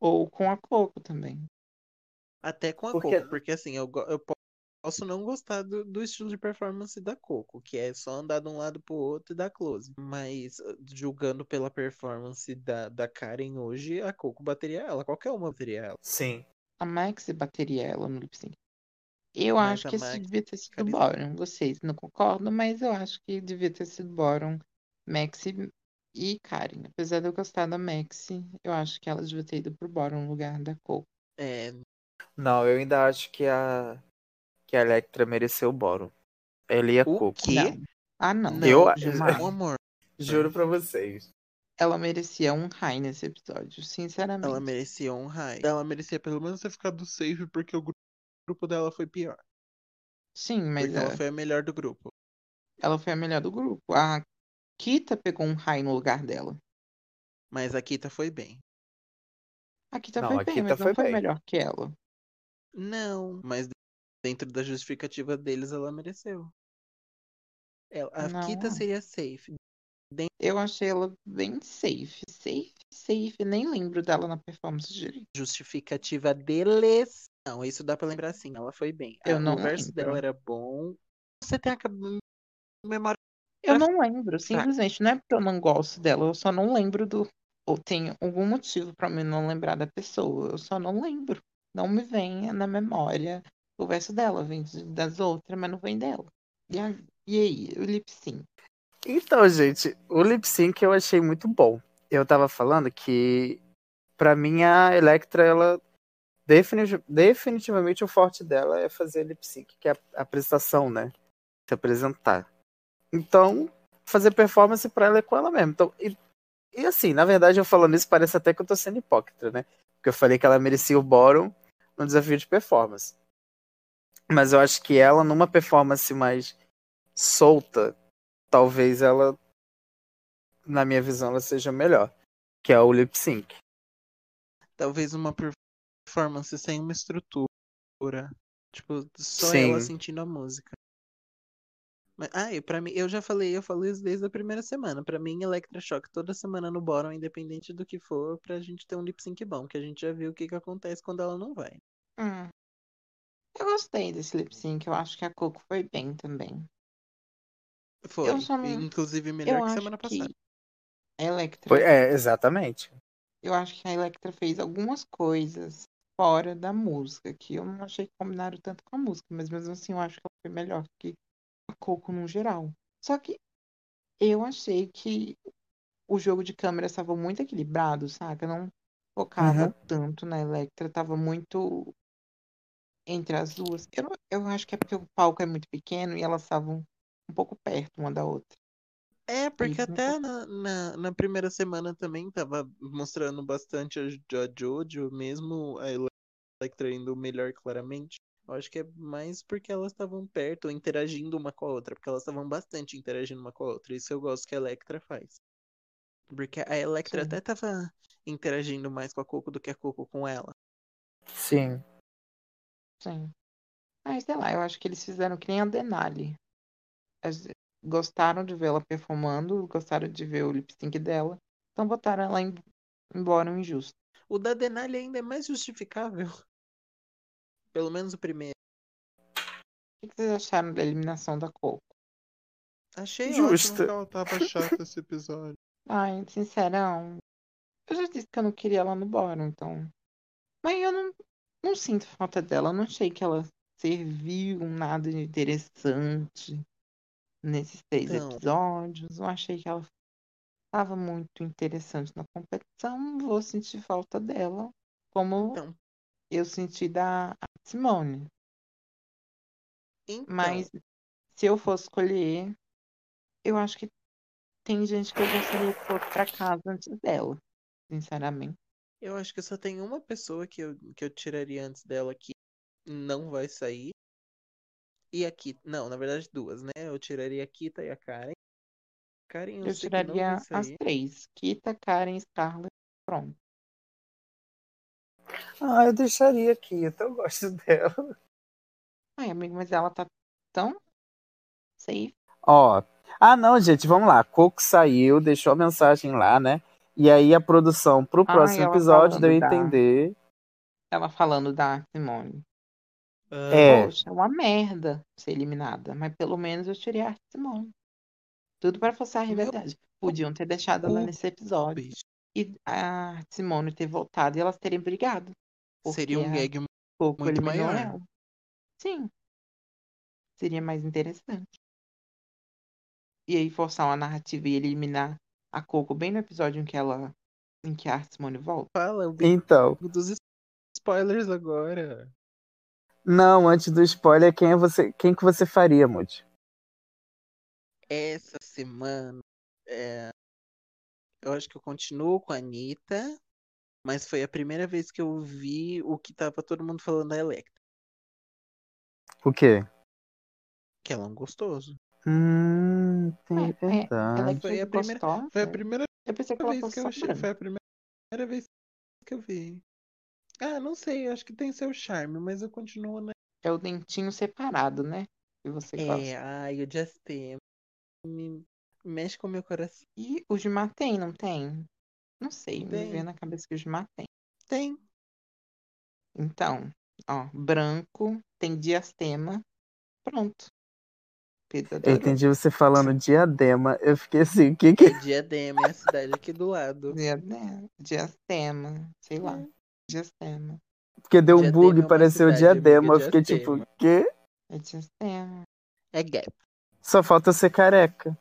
Ou com a Coco também. Até com a Porque- Coco, porque assim, eu, eu po- posso não gostar do, do estilo de performance da Coco, que é só andar de um lado pro outro e dar close. Mas uh, julgando pela performance da, da Karen hoje, a Coco bateria ela, qualquer uma bateria ela. Sim. A Maxi bateria ela no lip sync. Eu Mas acho que esse Maxi devia ter sido carisma. bottom. Vocês não concordam, mas eu acho que devia ter sido bottom. Maxi e Karen. Apesar de eu gostar da Maxi, eu acho que ela devia ter ido pro bottom no lugar da Coco. É, Não, eu ainda acho que a que a Electra mereceu o bórum. Ela e a O Coco. quê? Não. Ah, não. não, Eu- meu amor, Juro pra vocês. Ela merecia um high nesse episódio, sinceramente. ela merecia um high. Ela merecia pelo menos ter ficado safe porque o gru- grupo dela foi pior. Sim, mas Porque ela é, foi a melhor do grupo. ela foi a melhor do grupo. A Kita pegou um high no lugar dela. Mas a Kita foi bem. A Kita Não, foi a bem, Kita mas foi não foi bem. melhor que ela. Não, mas dentro da justificativa deles, ela mereceu. Ela, a Não. Kita seria safe. Eu achei ela bem safe. Safe, safe. Nem lembro dela na performance direito. Justificativa deles. Não, isso dá pra lembrar sim. Ela foi bem. Eu Ah, não o verso lembro. dela era bom. Você tem a memória. Eu não lembro, simplesmente. Não é porque eu não gosto dela, eu só não lembro do. Ou tem algum motivo pra mim não lembrar da pessoa. Eu só não lembro. Não me vem na memória o verso dela. Vem das outras, mas não vem dela. E, a- e aí, o lip sync? Então, gente, o lip sync eu achei muito bom. Eu tava falando que, pra mim, a Electra, ela. defini- definitivamente o forte dela é fazer lip sync, que é a apresentação, né? Se apresentar. Então, fazer performance pra ela é com ela mesma. Então, e, e assim, na verdade, eu falando isso, parece até que eu tô sendo hipócrita, né? Porque eu falei que ela merecia o bottom no desafio de performance. Mas eu acho que ela, numa performance mais solta, talvez ela, na minha visão, ela seja melhor. Que é o lip sync. Talvez uma performance sem uma estrutura. Tipo, só Sim. ela sentindo a música. Mas, ah, e pra mim, eu já falei, eu falei isso desde a primeira semana. Pra mim, Electroshock toda semana no bottom, independente do que for, pra gente ter um lip sync bom, que a gente já viu o que, que acontece quando ela não vai. Hum. Eu gostei desse lip sync. Eu acho que a Coco foi bem também. Foi. Eu só não- Inclusive melhor eu que semana que passada. a Electra. Foi- é, exatamente. Eu acho que a Electra fez algumas coisas fora da música que eu não achei que combinaram tanto com a música, mas mesmo assim eu acho que ela foi melhor que a Coco no geral. Só que eu achei que o jogo de câmera estava muito equilibrado, saca? Não focava Uhum. tanto na Electra, estava muito entre as duas. Eu, não- eu acho que é porque o palco é muito pequeno e elas estavam um pouco perto uma da outra. É, porque até na, na, na primeira semana também tava mostrando bastante a, a Jojo, mesmo a Electra indo melhor claramente. Eu acho que é mais porque elas estavam perto, interagindo uma com a outra, porque elas estavam bastante interagindo uma com a outra. Isso eu gosto que a Electra faz. Porque a Electra Sim. até tava interagindo mais com a Coco do que a Coco com ela. Sim. Sim. Mas sei lá, eu acho que eles fizeram que nem a Denali. As- Gostaram de vê-la performando, gostaram de ver o lip sync dela, então botaram ela em- embora um injusto. O da Denali ainda é mais justificável. Pelo menos o primeiro. O que vocês acharam da eliminação da Coco? Achei Justo. ótimo que ela tava chata esse episódio. Ai, sincerão. Eu já disse que eu não queria ela no bórum, então. Mas eu não, não sinto falta dela. Não achei que ela serviu nada de interessante nesses três Então. episódios. Eu achei que ela estava muito interessante na competição. Não vou sentir falta dela, como Então, eu senti da Simone. então Mas se eu fosse escolher, eu acho que tem gente que eu gostaria que fosse pra casa antes dela, sinceramente. Eu acho que só tem uma pessoa que eu, que eu tiraria antes dela que não vai sair. E a Kita. Não, na verdade duas, né? Eu tiraria a Kita e a Karen. Karen eu, Eu tiraria as três. Kita, Karen, Scarlett. Pronto. Ah, eu deixaria aqui, até eu gosto dela. Ai, amigo, mas ela tá tão safe. Ó. Ah, não, gente, vamos lá. Coco saiu, deixou a mensagem lá, né? E aí a produção pro Ai, próximo ela episódio deu a da- entender. Ela falando da Simone. Ah, É. Poxa, é uma merda ser eliminada. Mas pelo menos eu tirei a Simone. Tudo pra forçar a rivalidade. Podiam ter deixado ela nesse episódio. E a Simone ter voltado e elas terem brigado. Seria um gag Coco muito maior. ela. Sim. Seria mais interessante. E aí forçar uma narrativa e eliminar a Coco bem no episódio em que ela. em que a Simone volta. Fala, o bingo Então, dos spoilers agora. não, antes do spoiler, quem é você, quem que você faria, Moody? Essa semana. é, Eu acho que eu continuo com a Anitta. Mas foi a primeira vez que eu vi o que tava todo mundo falando da Electra. O quê? Que ela é um gostoso. Hum, tem É, é, verdade. ela é Foi a primeira-. Foi a primeira Eu pensei que ela vez que eu achei. Foi a primeira vez que eu vi. Ah, não sei, acho que tem seu charme, mas eu continuo na. É o dentinho separado, né? Que você É, gosta. ai, o Justin me mexe com o meu coração. E o Gilmar tem, não tem? Não sei, me Tem. veio na cabeça que o Gilmar tem. Tem. Então, ó, branco, tem diastema. Pronto. Pedro Eu entendi você falando diadema. Eu fiquei assim, o que que. É Diadema, é a cidade aqui do lado. Diadema, diastema, sei lá. É. Diastema. Porque deu um Diadema é bug, uma pareceu cidade, amiga, diadema. Eu fiquei Diastema. tipo, quê? É diastema. É gap. Só falta ser careca.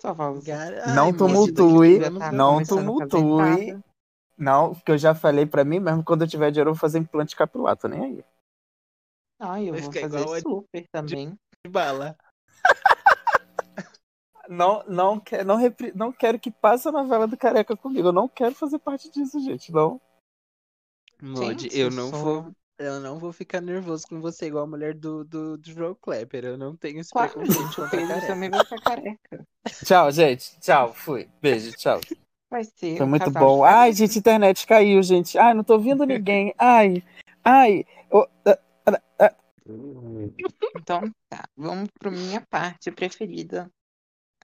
Só fala assim. Gar- Não Ai, tumultue, a não tumultue. Não, porque eu já falei pra mim mesmo, quando eu tiver dinheiro eu vou fazer implante capilar, tô nem aí. Ah, eu Vai vou fazer super também. De bala. Não, não, quer, não, repri- não quero que passe a novela do careca comigo. Eu não quero fazer parte disso, gente. Não. Gente, eu não sou- vou. Eu não vou ficar nervoso com você igual a mulher do, do, do Joe Klepper. Eu não tenho esse Claro, preconceito contra careca. também vai ficar careca. Tchau, gente. Tchau. Fui. Beijo. Tchau. Vai ser Foi um muito bom. de Ai, gente, internet caiu, gente. Ai, não tô ouvindo ninguém. Ai, ai. Ô, ah, Então tá, vamos para minha parte preferida.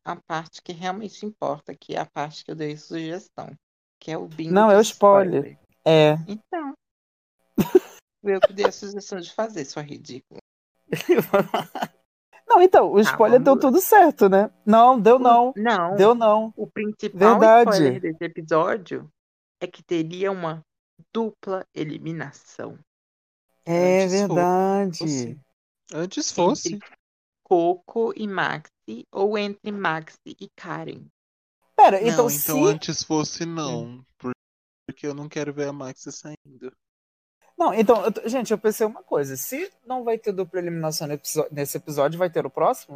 A parte que realmente importa, que é a parte que eu dei sugestão. Que é o bingo Não, é o spoiler. É. Então. eu que dei a sugestão de fazer, sua ridícula. Não, então, o Tá, spoiler deu vamos- tudo certo, né? Não, deu não. Não, Deu não. o principal Verdade. spoiler desse episódio é que teria uma dupla eliminação. É Antes verdade. fosse. Antes fosse. Entre Coco e Maxi, ou entre Maxi e Karen. Pera, Não, então, então, se. antes fosse não. por- Porque eu não quero ver a Max saindo. Não, então, eu gente, eu pensei uma coisa. Se não vai ter dupla eliminação nesse episódio, vai ter o próximo?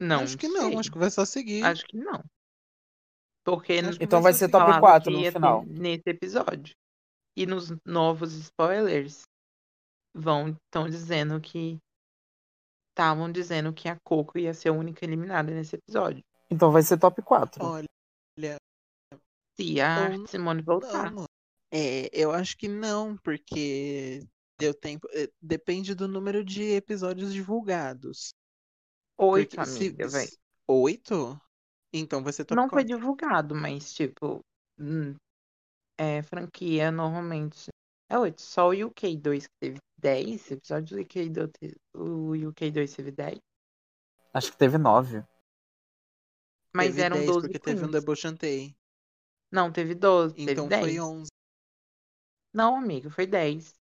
Não, acho que não, sei. acho que vai só seguir. Acho que não. Porque Então vai ser top falava 4 que no final. Nesse episódio. E nos novos spoilers vão estão dizendo que estavam dizendo que a Coco ia ser a única eliminada nesse episódio. Então vai ser top 4. Olha, Se a Simone voltar. não. É, eu acho que não, porque deu tempo. é, Depende do número de episódios divulgados. Oito, Porque se- amiga, velho. se- Oito? Então vai ser top Não foi 4. divulgado, mas, tipo, hum, é, franquia normalmente é oito. Só o UK2 que teve 10 episódios, o UK2, te- o UK2 teve 10. Acho que teve nove. Mas Teve eram 10 12 porque teve um debochantei. Não, teve 12, Então teve foi 10. 11. Não, amigo, foi 10.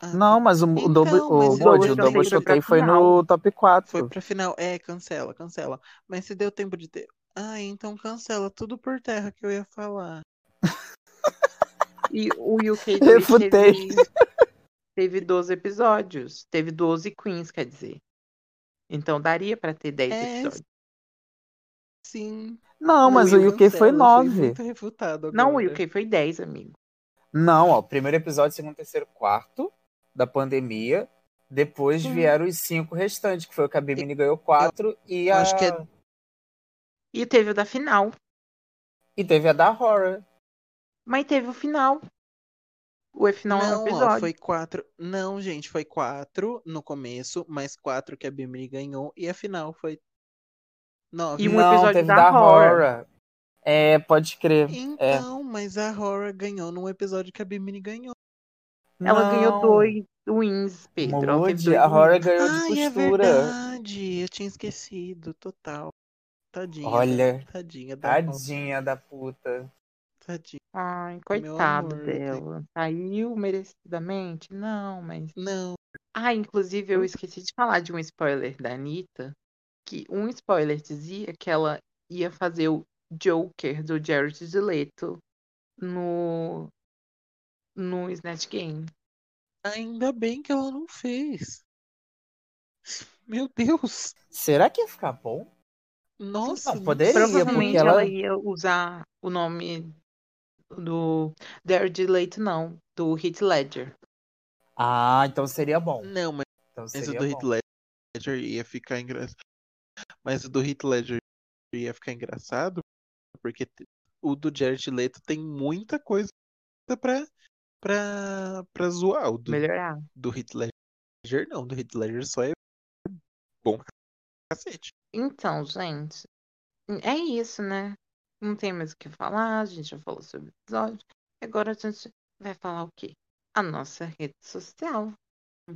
Ah, Não, mas o, Então, Double- mas o Bode, o Double Double foi foi no top 4. Foi pra final. É, cancela, cancela. Mas se deu tempo de ter. Ah, então cancela tudo por terra que eu ia falar. E o UK2 Refutei. teve, teve 12 episódios. Teve 12 queens, quer dizer. Então daria pra ter 10 É, episódios. Sim. Não, mas o Will UK foi cancela, fui 9. muito refutado Não, o. UK foi 10, amigo. Não, ó, primeiro episódio, segundo, terceiro, quarto da pandemia. Depois Sim. vieram os cinco restantes, que foi o que a Bimini ganhou quatro e a... acho que é- E teve o da final. E teve a da Horror. Mas teve o final. O final é um Não, ó, episódio. foi quatro. Não, gente, foi quatro no começo, mais quatro que a Bimini ganhou, e a final foi nove. E um Não, episódio teve da da Horror. Horror. É, pode crer. É. Então, mas a Horror ganhou num episódio que a Bimini ganhou. Ela ganhou Não. dois wins, Pedro. Mude, dois a Horror wins. ganhou de Ai, é costura. verdade. Eu tinha esquecido, total. Tadinha. Olha, tadinha da. Tadinha da puta. Tadinha. Ai, coitado amor, dela. Saiu merecidamente? Não, mas. Não. Ah, inclusive eu esqueci de falar de um spoiler da Anitta. Que um spoiler dizia que ela ia fazer o Joker do Jared Leto no. no Snatch Game. Ainda bem que ela não fez. Meu Deus. Será que ia ficar bom? Nossa. Não, poderia, Provavelmente porque ela- ela ia usar o nome do Jared Leto, não, do Heath Ledger. Ah, então seria bom. Não, mas Então Mas o seria do bom. Heath Ledger ia ficar engraçado. Mas o do Heath Ledger ia ficar engraçado porque o do Jared Leto tem muita coisa pra, pra, pra zoar. O do, Melhorar. do Heath Ledger não, do Heath Ledger só é bom pra cacete. Então, gente, é isso, né? Não tem mais o que falar, a gente já falou sobre o episódio. Agora a gente vai falar o quê? A nossa rede social.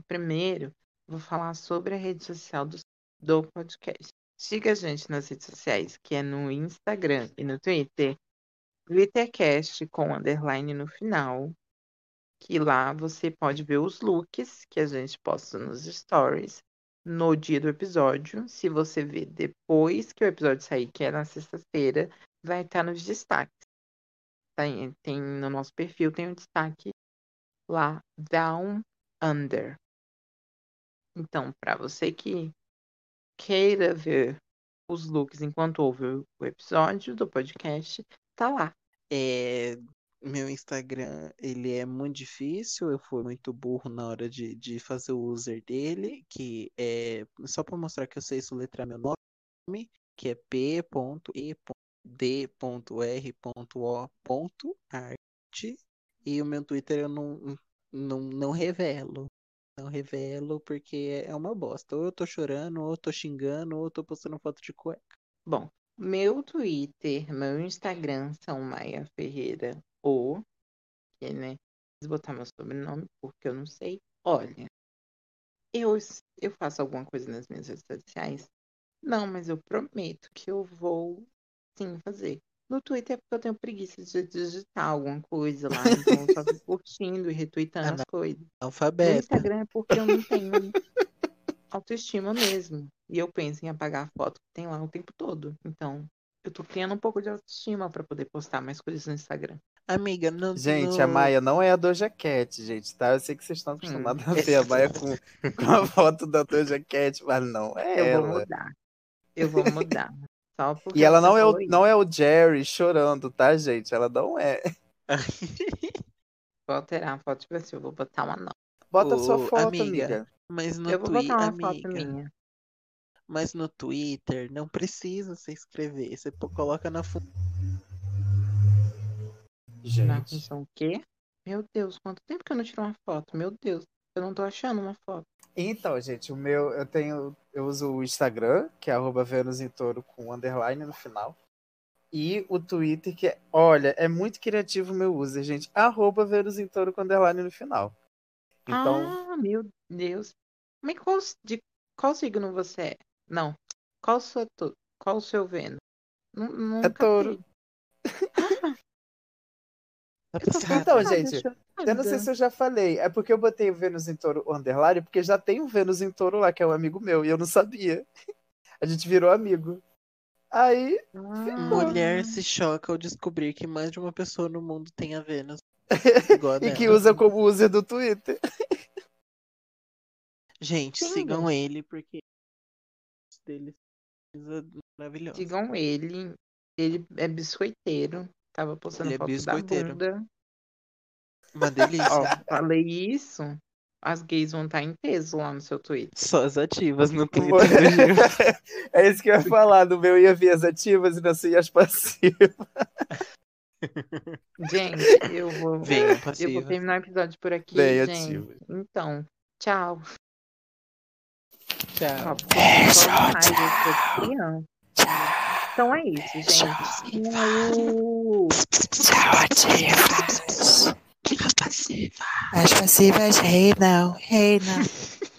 Primeiro, vou falar sobre a rede social do, do podcast. Siga a gente nas redes sociais, que é no Instagram e no Twitter, Glittercast com underline no final. Que lá você pode ver os looks que a gente posta nos stories no dia do episódio. Se você ver depois que o episódio sair, que é na sexta-feira, vai estar nos destaques. Tem, tem no nosso perfil tem um destaque lá Down Under. Então, para você que queira ver os looks enquanto ouve o episódio do podcast, tá lá. É, meu Instagram, ele é muito difícil, eu fui muito burro na hora de, de fazer o user dele, que é só para mostrar que eu sei soletrar meu nome, que é p.e.d.r.o.art e o meu Twitter eu não, não, não revelo. Não revelo porque é uma bosta. Ou eu tô chorando, ou eu tô xingando, ou eu tô postando foto de cueca. Bom, meu Twitter, meu Instagram são Maia Ferreira ou, que, né? Vou botar meu sobrenome porque eu não sei. Olha, eu, eu faço alguma coisa nas minhas redes sociais? Não, mas eu prometo que eu vou sim fazer. No Twitter é porque eu tenho preguiça de digitar alguma coisa lá, então eu só fico curtindo e retweetando as coisas. No Alfabeto. Instagram é porque eu não tenho autoestima mesmo. E eu penso em apagar a foto que tem lá o tempo todo. Então, eu tô criando um pouco de autoestima pra poder postar mais coisas no Instagram. Amiga, no, Gente, no- a Maia não é a Doja Cat, gente, tá? Eu sei que vocês estão acostumados a Hum. ver a Maia com, com a foto da Doja Cat, mas não é Eu vou ela. mudar. Eu vou mudar. E ela não você é, o, não é o Jerry chorando, tá, gente? Ela não é. Vou alterar a foto se eu vou botar uma nova. Bota a sua Ô, foto, amiga, amiga. Mas no eu vou Twitter, botar uma foto amiga, minha. mas no Twitter não precisa se inscrever. Você pô- coloca na Na Gente. função o quê? Meu Deus, quanto tempo que eu não tiro uma foto? Meu Deus, eu não tô achando uma foto. Então, gente, o meu, eu tenho, eu uso o Instagram, que é arroba Vênus em Touro com underline no final. E o Twitter, que é, olha, é muito criativo o meu user, gente. Arroba Vênus em Touro com underline no final. Então, Ah, meu Deus. Mas qual, de qual signo você é? Não. Qual o seu, tu- qual o seu Vênus? Nu- Nunca É touro. vi. Tá. Então, gente. Eu não sei se eu já falei. É porque eu botei o Vênus em Touro underline, porque já tem um Vênus em Touro lá, que é um amigo meu, e eu não sabia. A gente virou amigo. Aí, Ah, Mulher se choca ao descobrir que mais de uma pessoa no mundo tem a Vênus. Igual a e dela. que usa como user do Twitter. Gente, Sim, sigam ele, porque dele coisa maravilhosa. Digam ele. Ele é biscoiteiro. Tava postando Ele é foto biscoiteiro. da bunda. Uma delícia. Ó, falei isso. As gays vão estar em peso lá no seu Twitter. Só as ativas no Twitter. É isso que eu ia falar. No meu ia vir as ativas e ia as passivas. Gente, eu vou. Venham, Eu vou terminar o episódio por aqui, Bem gente. ativas. Então, tchau. Tchau. Criança. Então é isso, gente. Tchau, ativas. As passivas, hey now, hey now.